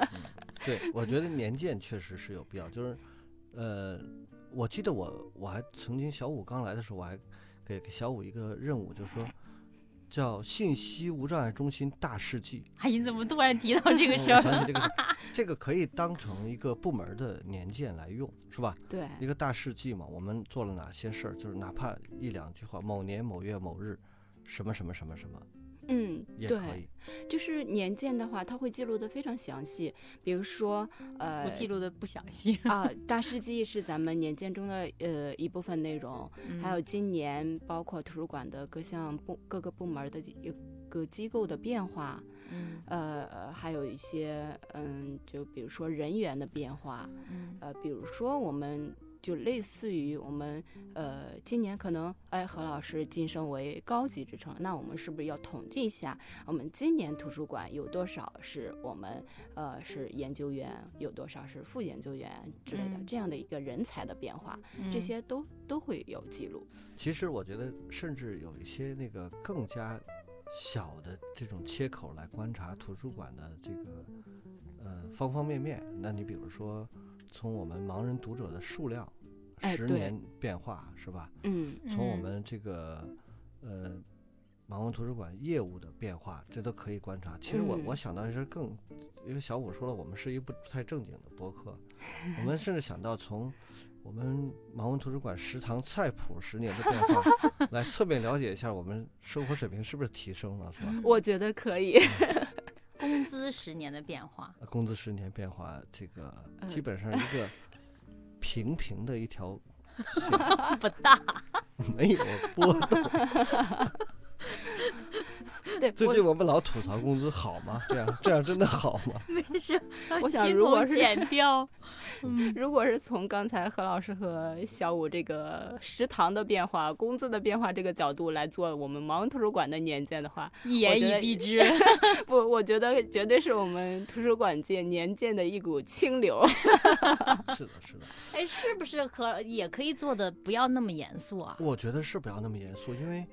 对，我觉得年鉴确实是有必要。就是，呃，我记得我我还曾经小五刚来的时候，我还给给小五一个任务，就是说。叫信息无障碍中心大事记。哎，你怎么突然提到这个事儿？想起这个，这个可以当成一个部门的年鉴来用，是吧？对，一个大事记嘛，我们做了哪些事儿？就是哪怕一两句话，某年某月某日，什么什么什么什么。嗯，对，就是年鉴的话，它会记录的非常详细。比如说，呃，我记录的不详细啊。大事记是咱们年鉴中的呃一部分内容，还有今年包括图书馆的各项部各个部门的一个机构的变化，嗯，呃，还有一些嗯，就比如说人员的变化，嗯，呃，比如说我们。就类似于我们，呃，今年可能哎何老师晋升为高级职称，那我们是不是要统计一下，我们今年图书馆有多少是我们呃是研究员，有多少是副研究员之类的这样的一个人才的变化，这些都都会有记录。其实我觉得，甚至有一些那个更加小的这种切口来观察图书馆的这个呃方方面面。那你比如说。从我们盲人读者的数量，十年变化是吧？嗯，从我们这个呃盲文图书馆业务的变化，这都可以观察。其实我我想到一是更，因为小五说了，我们是一不不太正经的博客，我们甚至想到从我们盲文图书馆食堂菜谱十年的变化，来侧面了解一下我们生活水平是不是提升了，是吧？我觉得可以。工资十年的变化，工资十年变化，这个基本上一个平平的一条线，不大，没有波动。对，最近我们老吐槽工资好吗？这样这样真的好吗？没事，我想如果是减 掉，如果是从刚才何老师和小五这个食堂的变化、工资的变化这个角度来做我们盲文图书馆的年鉴的话，一言以蔽之。不，我觉得绝对是我们图书馆界年鉴的一股清流。是的，是的。哎，是不是可也可以做的不要那么严肃啊？我觉得是不要那么严肃，因为。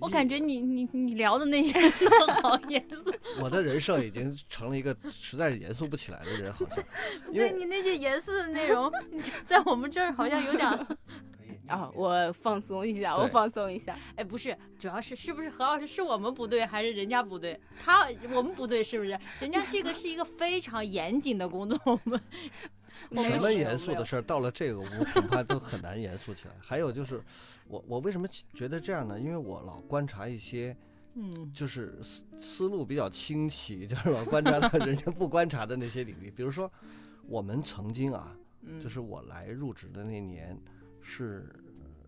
我感觉你你你聊的那些都好严肃。我的人设已经成了一个实在是严肃不起来的人，好像。对你那些严肃的内容，在我们这儿好像有点。啊，我放松一下，我放松一下。哎，不是，主要是是不是何老师是我们不对，还是人家不对？他我们不对，是不是？人家这个是一个非常严谨的工作，我们。什么严肃的事儿，到了这个屋恐怕都很难严肃起来。还有就是，我我为什么觉得这样呢？因为我老观察一些，嗯，就是思思路比较清奇，就是老观察到 人家不观察的那些领域。比如说，我们曾经啊，就是我来入职的那年，是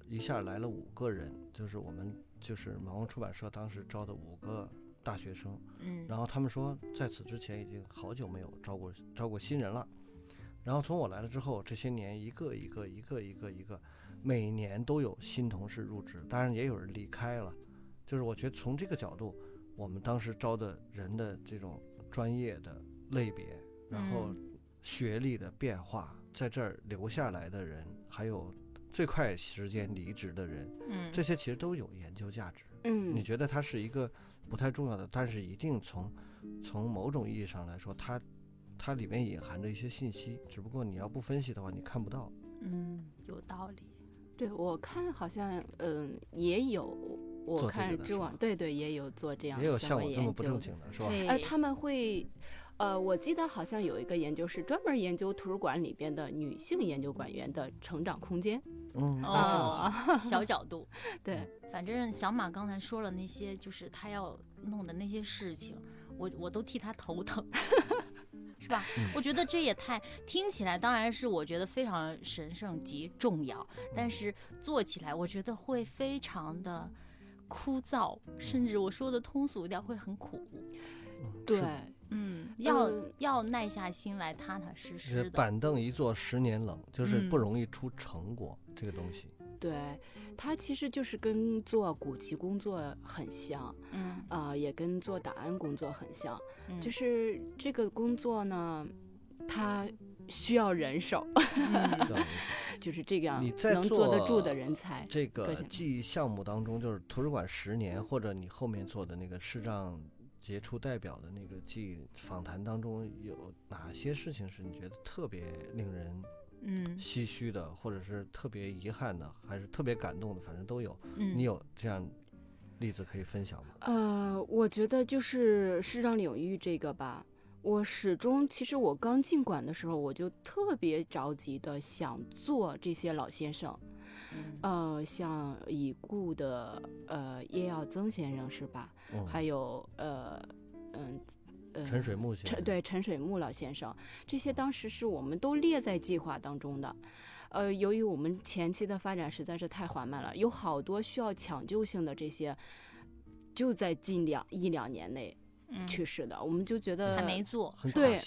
一下来了五个人，就是我们就是盲文出版社当时招的五个大学生，嗯，然后他们说在此之前已经好久没有招过招过新人了。然后从我来了之后，这些年一个一个一个一个一个，每年都有新同事入职，当然也有人离开了。就是我觉得从这个角度，我们当时招的人的这种专业的类别，然后学历的变化，在这儿留下来的人，还有最快时间离职的人，嗯，这些其实都有研究价值。嗯，你觉得它是一个不太重要的，但是一定从从某种意义上来说，它。它里面隐含着一些信息，只不过你要不分析的话，你看不到。嗯，有道理。对我看好像，嗯，也有。我看知网，对对，也有做这样。也有像我这么不正经的，是吧？呃，他们会，呃，我记得好像有一个研究是专门研究图书馆里边的女性研究馆员的成长空间。嗯，哦，小角度。对，反正小马刚才说了那些，就是他要弄的那些事情，我我都替他头疼。是吧？我觉得这也太听起来，当然是我觉得非常神圣及重要，但是做起来我觉得会非常的枯燥，甚至我说的通俗一点会很苦。对，嗯，要要耐下心来，踏踏实实的。板凳一坐十年冷，就是不容易出成果，这个东西。对，它其实就是跟做古籍工作很像，嗯，啊，也跟做档案工作很像，就是这个工作呢，它需要人手，就是这样，能坐得住的人才。这个记忆项目当中，就是图书馆十年，或者你后面做的那个视障杰出代表的那个记忆访谈当中，有哪些事情是你觉得特别令人？嗯，唏嘘的，或者是特别遗憾的，还是特别感动的，反正都有。嗯，你有这样例子可以分享吗？呃，我觉得就是视障领域这个吧，我始终其实我刚进馆的时候，我就特别着急的想做这些老先生。呃，像已故的呃叶耀增先生是吧？嗯，还有呃嗯。陈水木先生，对陈水木老先生，这些当时是我们都列在计划当中的。呃，由于我们前期的发展实在是太缓慢了，有好多需要抢救性的这些，就在近两一两年内去世的，我们就觉得还没做，对，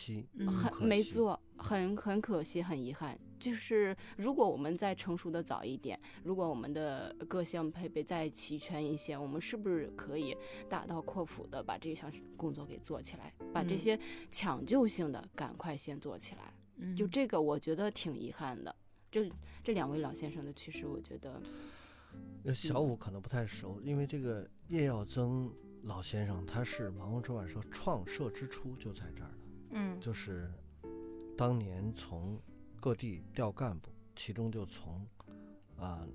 很没做，很很可惜，很遗憾。就是如果我们再成熟的早一点，如果我们的各项配备再齐全一些，我们是不是可以大刀阔斧的把这项工作给做起来，把这些抢救性的赶快先做起来？嗯，就这个我觉得挺遗憾的。这这两位老先生的去世，我觉得小五可能不太熟，因为这个叶耀增老先生他是盲文出版社创设之初就在这儿的，嗯，就是当年从。各地调干部，其中就从啊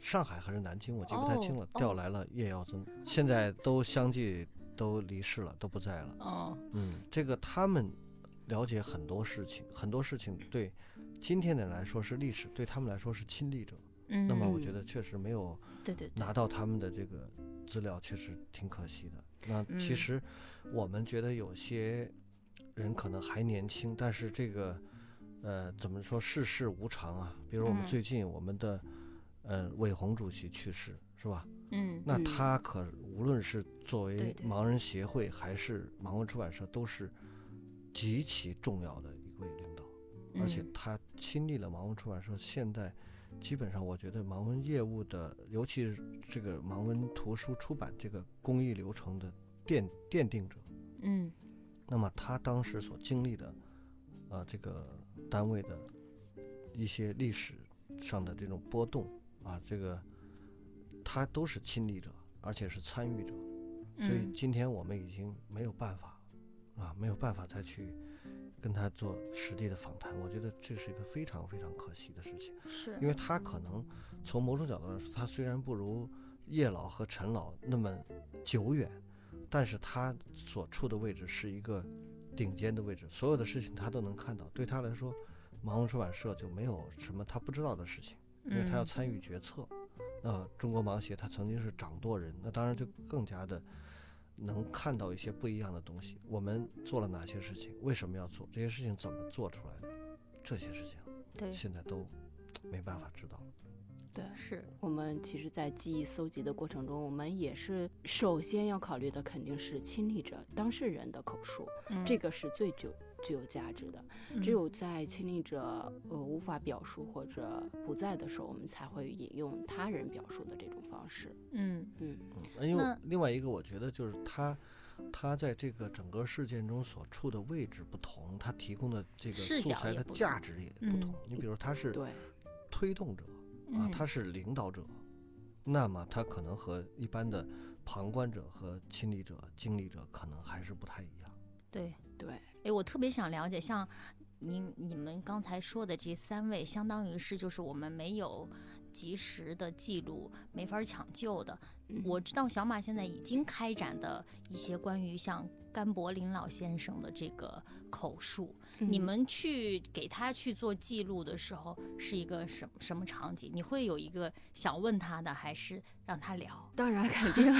上海还是南京，我记不太清了，调来了叶耀增，现在都相继都离世了，都不在了。哦，嗯，这个他们了解很多事情，很多事情对今天的人来说是历史，对他们来说是亲历者。嗯，那么我觉得确实没有对对拿到他们的这个资料，确实挺可惜的。那其实我们觉得有些人可能还年轻，但是这个呃怎么说世事无常啊？比如我们最近我们的呃韦红主席去世是吧？嗯，那他可无论是作为盲人协会还是盲文出版社，都是极其重要的一位领导，而且他亲历了盲文出版社现在。基本上，我觉得盲文业务的，尤其是这个盲文图书出版这个工艺流程的奠奠定者，嗯，那么他当时所经历的，呃，这个单位的一些历史上的这种波动啊，这个他都是亲历者，而且是参与者，所以今天我们已经没有办法啊，没有办法再去。跟他做实地的访谈，我觉得这是一个非常非常可惜的事情。是，因为他可能从某种角度来说，他虽然不如叶老和陈老那么久远，但是他所处的位置是一个顶尖的位置，所有的事情他都能看到。对他来说，盲文出版社就没有什么他不知道的事情，因为他要参与决策。那中国盲协他曾经是掌舵人，那当然就更加的。能看到一些不一样的东西。我们做了哪些事情？为什么要做这些事情？怎么做出来的？这些事情，对，现在都没办法知道了。对，是我们其实，在记忆搜集的过程中，我们也是首先要考虑的肯定是亲历者、当事人的口述，这个是最具。具有价值的，只有在亲历者呃无法表述或者不在的时候，我们才会引用他人表述的这种方式。嗯嗯嗯。因为另外一个，我觉得就是他他在这个整个事件中所处的位置不同，他提供的这个素材的价值也不同。你比如他是推动者啊，他是领导者，那么他可能和一般的旁观者和亲历者、经历者可能还是不太一样。对对。哎，我特别想了解，像您你们刚才说的这三位，相当于是就是我们没有及时的记录，没法抢救的。我知道小马现在已经开展的一些关于像甘柏林老先生的这个口述，你们去给他去做记录的时候是一个什什么场景？你会有一个想问他的，还是让他聊？当然肯定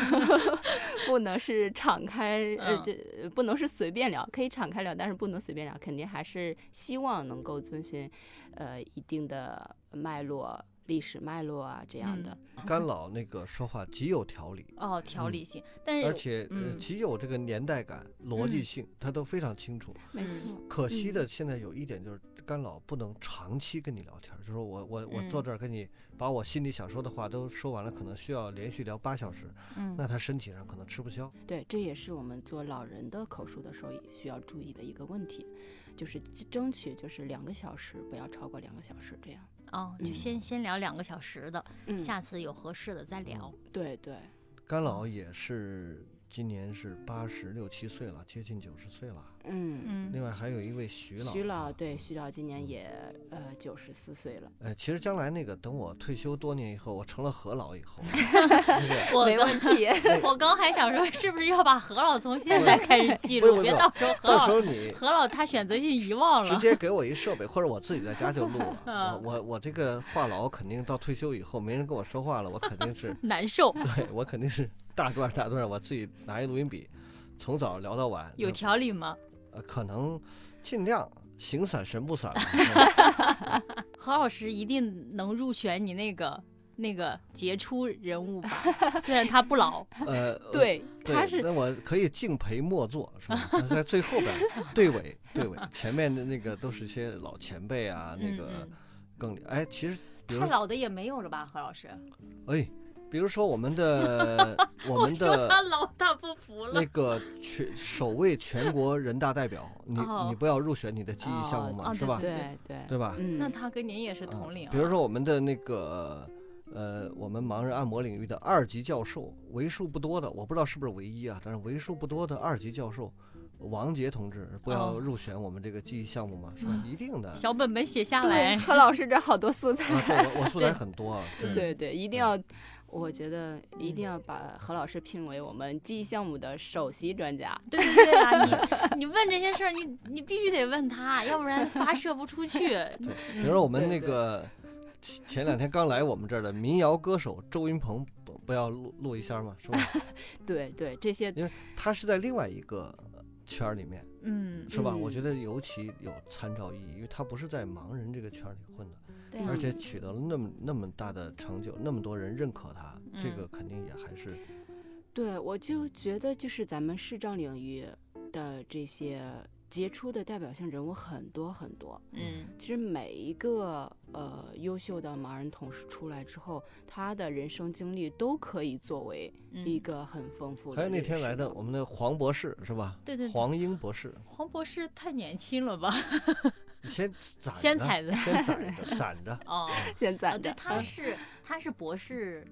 不能是敞开，呃，这不能是随便聊，可以敞开聊，但是不能随便聊，肯定还是希望能够遵循呃一定的脉络。历史脉络啊，这样的甘老那个说话极有条理哦，条理性，但是而且极有这个年代感、逻辑性，他都非常清楚。没错。可惜的现在有一点就是，甘老不能长期跟你聊天，就是我我我坐这儿跟你把我心里想说的话都说完了，可能需要连续聊八小时，嗯，那他身体上可能吃不消。对，这也是我们做老人的口述的时候也需要注意的一个问题，就是争取就是两个小时，不要超过两个小时这样。哦，就先先聊两个小时的，下次有合适的再聊。对对，干扰也是。今年是八十六七岁了，接近九十岁了。嗯嗯。另外还有一位徐老。徐老对，徐老今年也呃九十四岁了。呃，其实将来那个等我退休多年以后，我成了何老以后，我没问题。我刚还想说，是不是要把何老从现在开始记录？别到时候何老何老他选择性遗忘了。直接给我一设备，或者我自己在家就录了。我我我这个话痨肯定到退休以后没人跟我说话了，我肯定是 难受。对我肯定是。大段大段，我自己拿一录音笔，从早聊到晚。有条理吗？呃，可能尽量形散神不散。何老师一定能入选你那个那个杰出人物吧？虽然他不老。呃，对，他是。那我可以敬陪末座，是吧？在最后边队尾，队尾前面的那个都是一些老前辈啊，那个更哎，其实太老的也没有了吧？何老师？哎。比如说我们的 我们的他老大不服了。那个全首位全国人大代表，你你不要入选你的记忆项目吗？是吧？对对对吧？嗯那他跟您也是同龄。比如说我们的那个呃，我们盲人按摩领域的二级教授，为数不多的，我不知道是不是唯一啊，但是为数不多的二级教授。王杰同志不要入选我们这个记忆项目吗？是吧？一定的。小本本写下来。何老师这好多素材。我我素材很多啊。对对，一定要，我觉得一定要把何老师聘为我们记忆项目的首席专家。对对对啊，你 你问这些事儿，你你必须得问他，要不然发射不出去。比如说我们那个前两天刚来我们这儿的民谣歌手周云鹏，不不要录录一下吗？是吧？对对，这些，因为他是在另外一个。圈里面，嗯，是吧？我觉得尤其有参照意义，因为他不是在盲人这个圈里混的，而且取得了那么那么大的成就，那么多人认可他，这个肯定也还是。对，我就觉得就是咱们视障领域的这些。杰出的代表性人物很多很多，嗯，其实每一个呃优秀的盲人同事出来之后，他的人生经历都可以作为一个很丰富的。还有那天来的我们的黄博士是吧？对对，黄英博士。黄博士太年轻了吧？先攒，先踩着，先攒着，攒着。哦，先攒着。对，他是他是博士。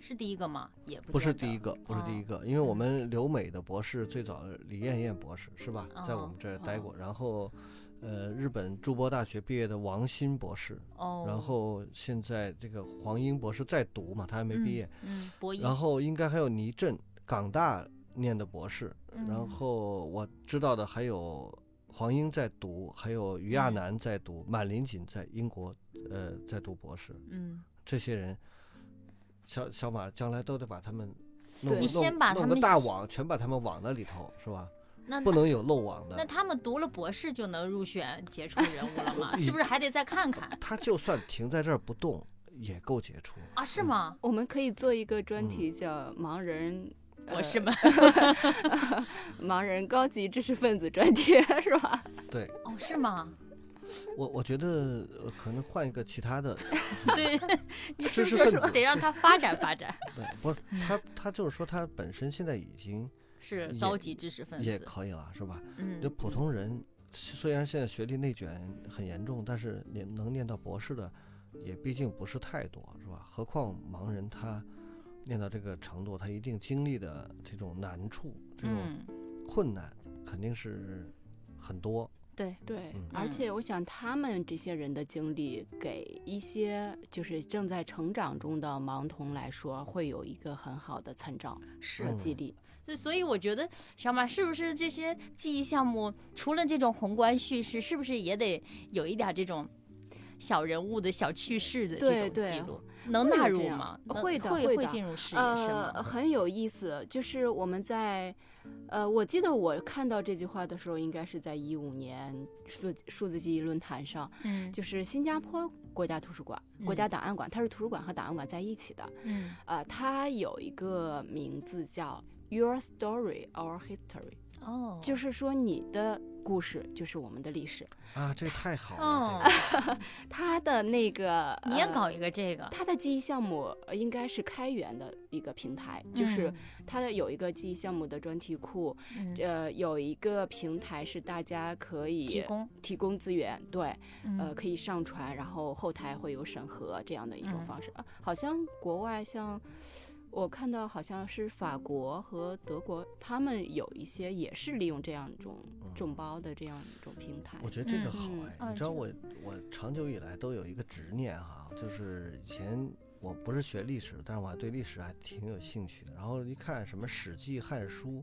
是第一个吗？也不是第一个，不是第一个，因为我们留美的博士最早李艳艳博士是吧，在我们这儿待过，然后，呃，日本筑波大学毕业的王鑫博士，哦，然后现在这个黄英博士在读嘛，他还没毕业，嗯，博然后应该还有倪震，港大念的博士，然后我知道的还有黄英在读，还有于亚楠在读，满林锦在英国，呃，在读博士，嗯，这些人。小小马将来都得把他们弄弄个大网，全把他们网那里头，是吧？那不能有漏网的。那他们读了博士就能入选杰出人物了吗？是不是还得再看看？他就算停在这儿不动，也够杰出啊？是吗？我们可以做一个专题，叫“盲人博士们”，盲人高级知识分子专题，是吧？对。哦，是吗？我我觉得可能换一个其他的，对，你知识分子得让他发展发展。对，不是他他就是说他本身现在已经是高级知识分子也可以了，是吧？嗯，就普通人虽然现在学历内卷很严重，但是念能念到博士的也毕竟不是太多，是吧？何况盲人他念到这个程度，他一定经历的这种难处、这种困难肯定是很多。对对，而且我想他们这些人的经历，给一些就是正在成长中的盲童来说，会有一个很好的参照和激励。对，所以我觉得小马是不是这些记忆项目，除了这种宏观叙事，是不是也得有一点这种小人物的小趣事的这种记录，能纳入吗？会的，会会进入视野是吗？很有意思，就是我们在。呃，我记得我看到这句话的时候，应该是在一五年数数字记忆论坛上，嗯，就是新加坡国家图书馆、国家档案馆，它是图书馆和档案馆在一起的，嗯，呃，它有一个名字叫 Your Story Our History，哦，就是说你的。故事就是我们的历史。啊，这太好了。他的那个你也搞一个这个，他的记忆项目应该是开源的一个平台，就是他的有一个记忆项目的专题库，呃，有一个平台是大家可以提供。提供资源，对，呃，可以上传，然后后台会有审核这样的一种方式。好像国外像。我看到好像是法国和德国，他们有一些也是利用这样一种众包的这样一种平台。我觉得这个好哎，你知道我我长久以来都有一个执念哈，就是以前我不是学历史，但是我还对历史还挺有兴趣的。然后一看什么《史记》《汉书》，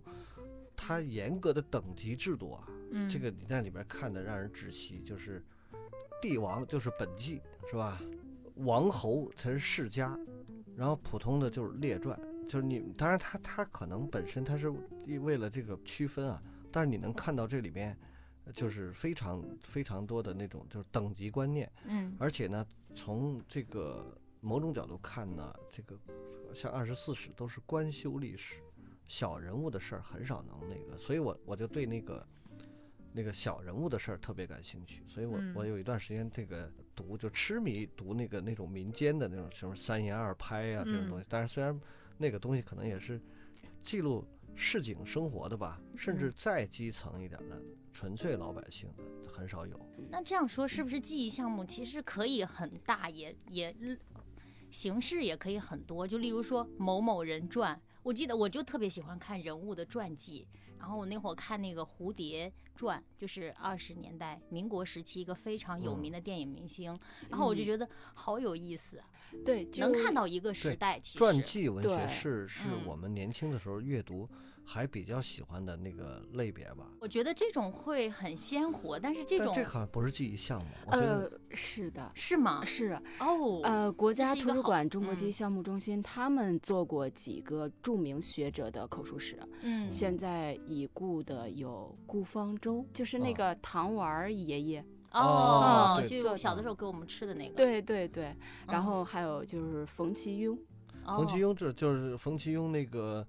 它严格的等级制度啊，这个你在里边看的让人窒息，就是帝王就是本纪是吧？王侯才是世家。然后普通的就是列传，就是你当然它它可能本身它是为了这个区分啊，但是你能看到这里面就是非常非常多的那种就是等级观念，嗯，而且呢从这个某种角度看呢，这个像二十四史都是官修历史，小人物的事儿很少能那个，所以我我就对那个。那个小人物的事儿特别感兴趣，所以我我有一段时间这个读就痴迷读那个那种民间的那种什么三言二拍啊这种东西。但是虽然那个东西可能也是记录市井生活的吧，甚至再基层一点的纯粹老百姓的很少有。那这样说是不是记忆项目其实可以很大，也也形式也可以很多，就例如说某某人传，我记得我就特别喜欢看人物的传记。然后我那会儿看那个《蝴蝶传》，就是二十年代民国时期一个非常有名的电影明星，然后我就觉得好有意思啊。对，能看到一个时代。其实传记文学是是我们年轻的时候阅读。还比较喜欢的那个类别吧，我觉得这种会很鲜活，但是这种这好像不是记忆项目，呃，是的，是吗？是哦，呃，国家图书馆中国记忆项目中心他们做过几个著名学者的口述史，嗯，现在已故的有顾方舟，就是那个糖丸爷爷，哦，就小的时候给我们吃的那个，对对对，然后还有就是冯其庸，冯其庸这就是冯其庸那个。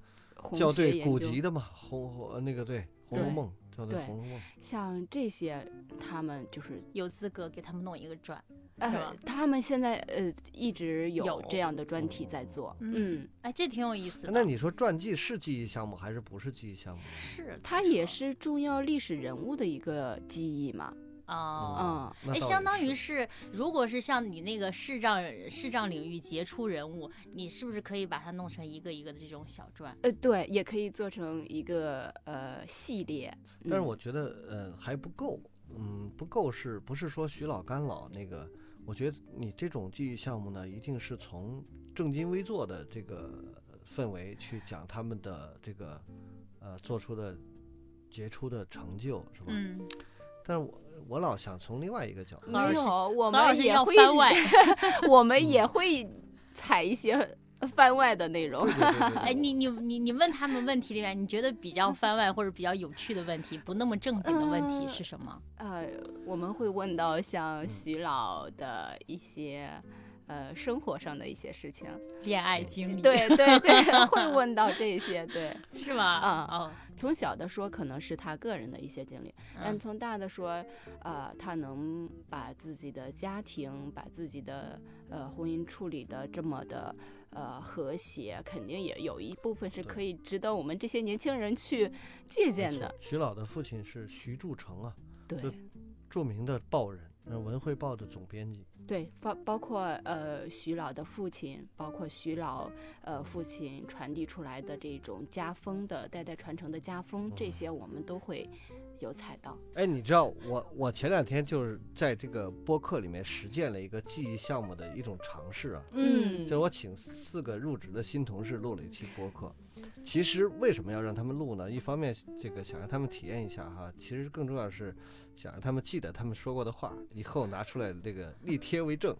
校对古籍的嘛，红那个对《红楼梦》校对《红楼梦》，像这些他们就是有资格给他们弄一个专，呃，他们现在呃一直有这样的专题在做，嗯，哎，这挺有意思的。那你说传记是记忆项目还是不是记忆项目？是，它也是重要历史人物的一个记忆嘛。哦，嗯哎，相当于是，如果是像你那个视障视障领域杰出人物，你是不是可以把它弄成一个一个的这种小传？呃，对，也可以做成一个呃系列。但是我觉得呃还不够，嗯，不够是不是说徐老干老那个？我觉得你这种记忆项目呢，一定是从正襟危坐的这个氛围去讲他们的这个呃做出的杰出的成就，是吧？嗯。但是我。我老想从另外一个角度，没有，我们也会番外 我们也会采一些番外的内容。哎，你你你你问他们问题里面，你觉得比较番外或者比较有趣的问题，不那么正经的问题是什么？呃，我们会问到像徐老的一些。呃，生活上的一些事情，恋爱经历，对对对，会问到这些，对，是吗？嗯哦，从小的说可能是他个人的一些经历，但从大的说，呃，他能把自己的家庭，把自己的呃婚姻处理的这么的呃和谐，肯定也有一部分是可以值得我们这些年轻人去借鉴的。徐老的父亲是徐铸成啊，对，著名的报人。文汇报的总编辑，对，包包括呃徐老的父亲，包括徐老呃父亲传递出来的这种家风的代代传承的家风，这些我们都会有采到。哎，你知道我我前两天就是在这个播客里面实践了一个记忆项目的一种尝试啊，嗯，就是我请四个入职的新同事录了一期播客。其实为什么要让他们录呢？一方面这个想让他们体验一下哈，其实更重要的是。想让他们记得他们说过的话，以后拿出来这个立贴为证，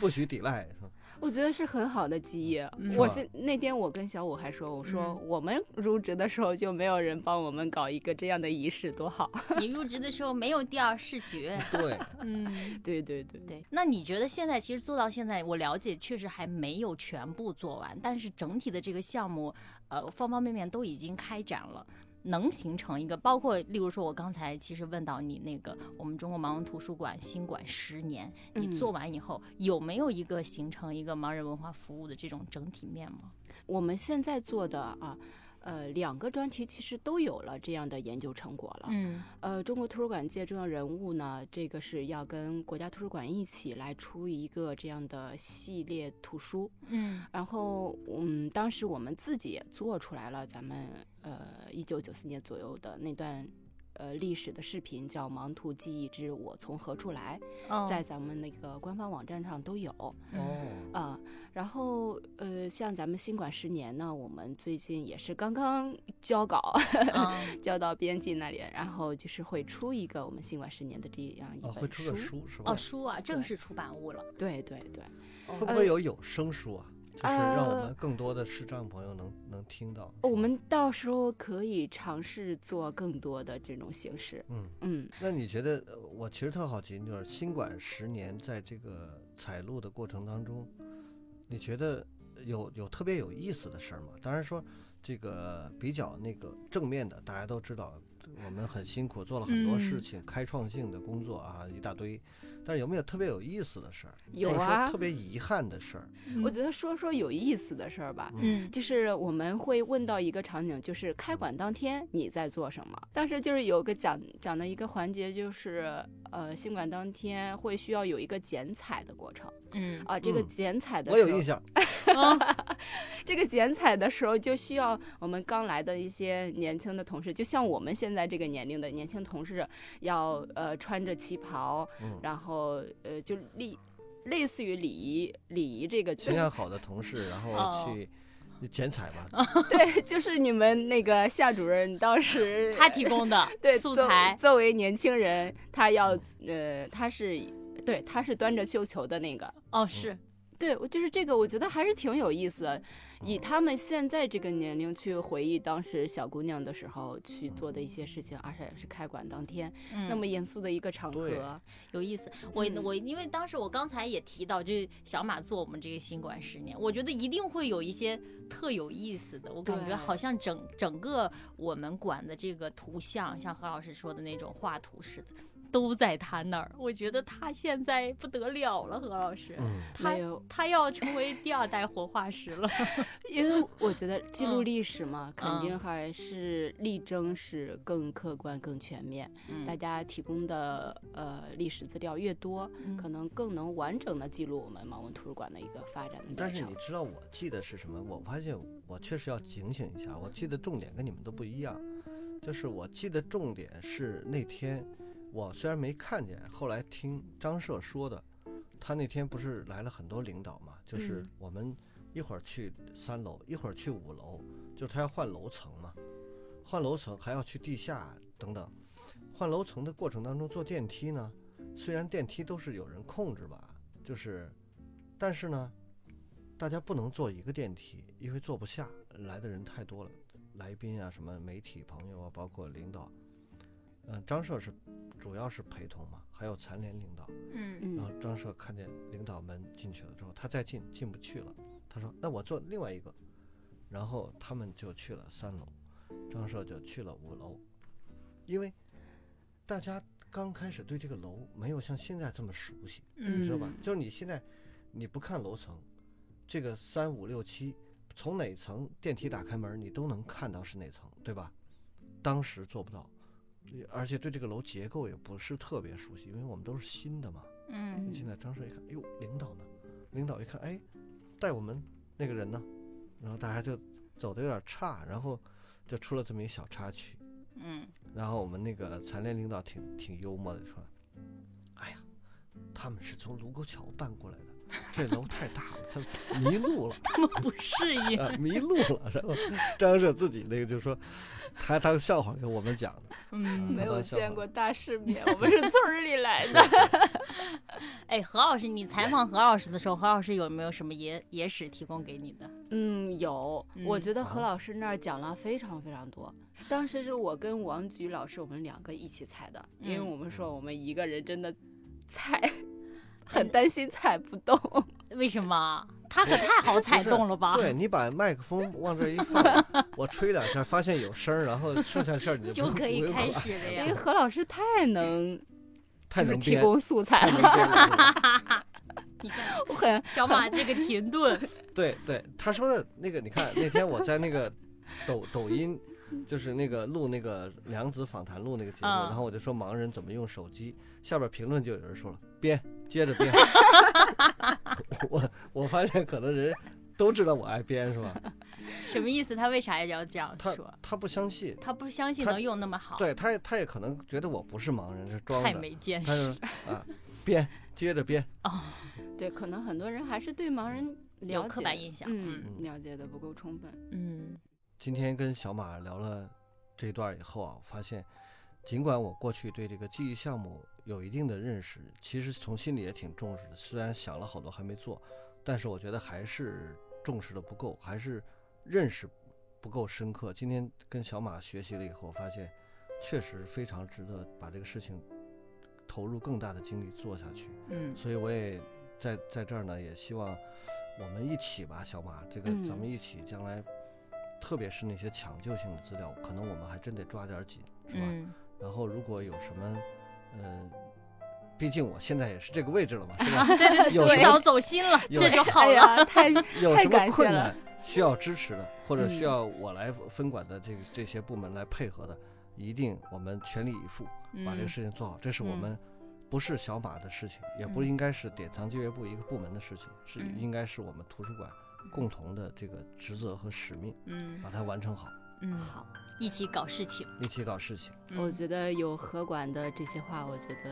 不许抵赖，是吧？我觉得是很好的记忆。我是那天我跟小五还说，我说我们入职的时候就没有人帮我们搞一个这样的仪式，多好。你入职的时候没有第二视觉。对，嗯，对对对对。那你觉得现在其实做到现在，我了解确实还没有全部做完，但是整体的这个项目，呃，方方面面都已经开展了。能形成一个，包括例如说，我刚才其实问到你那个，我们中国盲人图书馆新馆十年，你做完以后有没有一个形成一个盲人文化服务的这种整体面貌？我们现在做的啊。呃，两个专题其实都有了这样的研究成果了。嗯，呃，中国图书馆界重要人物呢，这个是要跟国家图书馆一起来出一个这样的系列图书。嗯，然后嗯，当时我们自己也做出来了，咱们呃一九九四年左右的那段。呃，历史的视频叫《盲图记忆之我从何处来》，在咱们那个官方网站上都有。哦，啊，然后呃，像咱们新馆十年呢，我们最近也是刚刚交稿，交到编辑那里，然后就是会出一个我们新馆十年的这样一本书，是吧？哦，书啊，正式出版物了。对对对，会不会有有声书啊？就是让我们更多的视障朋友能能听到。我们到时候可以尝试做更多的这种形式。嗯嗯。那你觉得，我其实特好奇，就是新馆十年在这个采录的过程当中，你觉得有有特别有意思的事儿吗？当然说这个比较那个正面的，大家都知道，我们很辛苦，做了很多事情，开创性的工作啊，一大堆。但是有没有特别有意思的事儿？有啊，特别遗憾的事儿。我觉得说说有意思的事儿吧。嗯，就是我们会问到一个场景，就是开馆当天你在做什么？当时就是有个讲讲的一个环节，就是呃，新馆当天会需要有一个剪彩的过程。嗯啊，这个剪彩的我有印象。这个剪彩的时候就需要我们刚来的一些年轻的同事，就像我们现在这个年龄的年轻同事，要呃穿着旗袍，然后呃就立类似于礼仪礼仪这个形象好的同事，然后去剪彩吧。对，就是你们那个夏主任当时 他提供的对素材。作为年轻人，他要呃他是对他是端着绣球的那个哦是。对，我就是这个，我觉得还是挺有意思的。以他们现在这个年龄去回忆当时小姑娘的时候去做的一些事情，而且是开馆当天那么严肃的一个场合，有意思。我我因为当时我刚才也提到，就是小马做我们这个新馆十年，我觉得一定会有一些特有意思的。我感觉好像整整个我们馆的这个图像，像何老师说的那种画图似的。都在他那儿，我觉得他现在不得了了，何老师，他他要成为第二代活化石了，因为我觉得记录历史嘛，肯定还是力争是更客观、更全面。大家提供的呃历史资料越多，可能更能完整的记录我们盲文图书馆的一个发展的但是你知道我记得是什么？我发现我确实要警醒一下，我记得重点跟你们都不一样，就是我记得重点是那天。我虽然没看见，后来听张社说的，他那天不是来了很多领导嘛，就是我们一会儿去三楼，一会儿去五楼，就是他要换楼层嘛，换楼层还要去地下等等，换楼层的过程当中坐电梯呢，虽然电梯都是有人控制吧，就是，但是呢，大家不能坐一个电梯，因为坐不下，来的人太多了，来宾啊，什么媒体朋友啊，包括领导。嗯，张社是主要是陪同嘛，还有残联领导。嗯然后张社看见领导们进去了之后，他再进进不去了。他说：“那我坐另外一个。”然后他们就去了三楼，张社就去了五楼，因为大家刚开始对这个楼没有像现在这么熟悉，你知道吧？就是你现在你不看楼层，这个三五六七从哪层电梯打开门，你都能看到是哪层，对吧？当时做不到。而且对这个楼结构也不是特别熟悉，因为我们都是新的嘛。嗯。进来张帅一看，哎呦，领导呢？领导一看，哎，带我们那个人呢？然后大家就走的有点差，然后就出了这么一小插曲。嗯。然后我们那个残联领导挺挺幽默的说：“哎呀，他们是从卢沟桥搬过来的。”这楼太大了，他迷路了，他们不适应，迷路了。然后张社自己那个就说，他当笑话给我们讲的。嗯，没有见过大世面，我们是村里来的。哎，何老师，你采访何老师的时候，何老师有没有什么野野史提供给你的？嗯，有。我觉得何老师那儿讲了非常非常多。当时是我跟王菊老师，我们两个一起采的，因为我们说我们一个人真的采。很担心踩不动，为什么？它可太好踩动了吧？对你把麦克风往这一放，我吹两下，发现有声儿，然后剩下事儿你就就可以开始了呀。因为何老师太能，太能提供素材了。你看，我很 小马这个停顿。对对，他说的那个，你看那天我在那个抖抖音，就是那个录那个梁子访谈录那个节目，然后我就说盲人怎么用手机，下边评论就有人说了编。接着编，我我发现可能人都知道我爱编，是吧？什么意思？他为啥要这样说？他不相信，他不相信能用那么好。对他，他也可能觉得我不是盲人，是装的。太没见识啊！编，接着编。哦，对，可能很多人还是对盲人有刻板印象，嗯，了解的不够充分。嗯，今天跟小马聊了这一段以后啊，我发现，尽管我过去对这个记忆项目。有一定的认识，其实从心里也挺重视的。虽然想了好多还没做，但是我觉得还是重视的不够，还是认识不够深刻。今天跟小马学习了以后，发现确实非常值得把这个事情投入更大的精力做下去。嗯，所以我也在在这儿呢，也希望我们一起吧，小马，这个咱们一起将来特别是那些抢救性的资料，可能我们还真得抓点紧，是吧？然后如果有什么，呃。毕竟我现在也是这个位置了嘛，是吧？对 对对，不要走心了，这就好 了。太有什么困难需要支持的，或者需要我来分管的这个这些部门来配合的，一定我们全力以赴把这个事情做好。这是我们不是小马的事情，也不应该是典藏就业部一个部门的事情，是应该是我们图书馆共同的这个职责和使命。嗯，把它完成好。嗯，好，一起搞事情，一起搞事情。我觉得有何管的这些话，我觉得。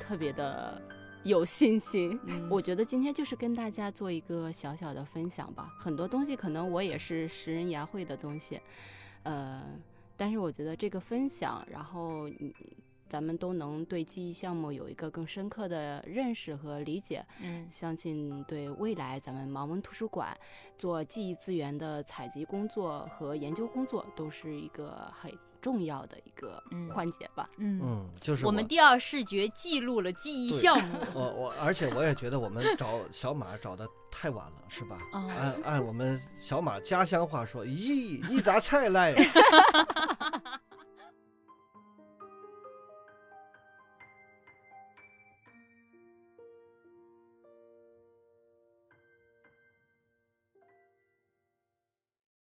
特别的有信心，我觉得今天就是跟大家做一个小小的分享吧。很多东西可能我也是识人牙慧的东西，呃，但是我觉得这个分享，然后咱们都能对记忆项目有一个更深刻的认识和理解。嗯，相信对未来咱们盲文图书馆做记忆资源的采集工作和研究工作，都是一个很。重要的一个环节吧，嗯，就是我们第二视觉记录了记忆项 目。我我，而且我也觉得我们找小马找的太晚了，是吧？按按我们小马家乡话说，咦，你咋才来？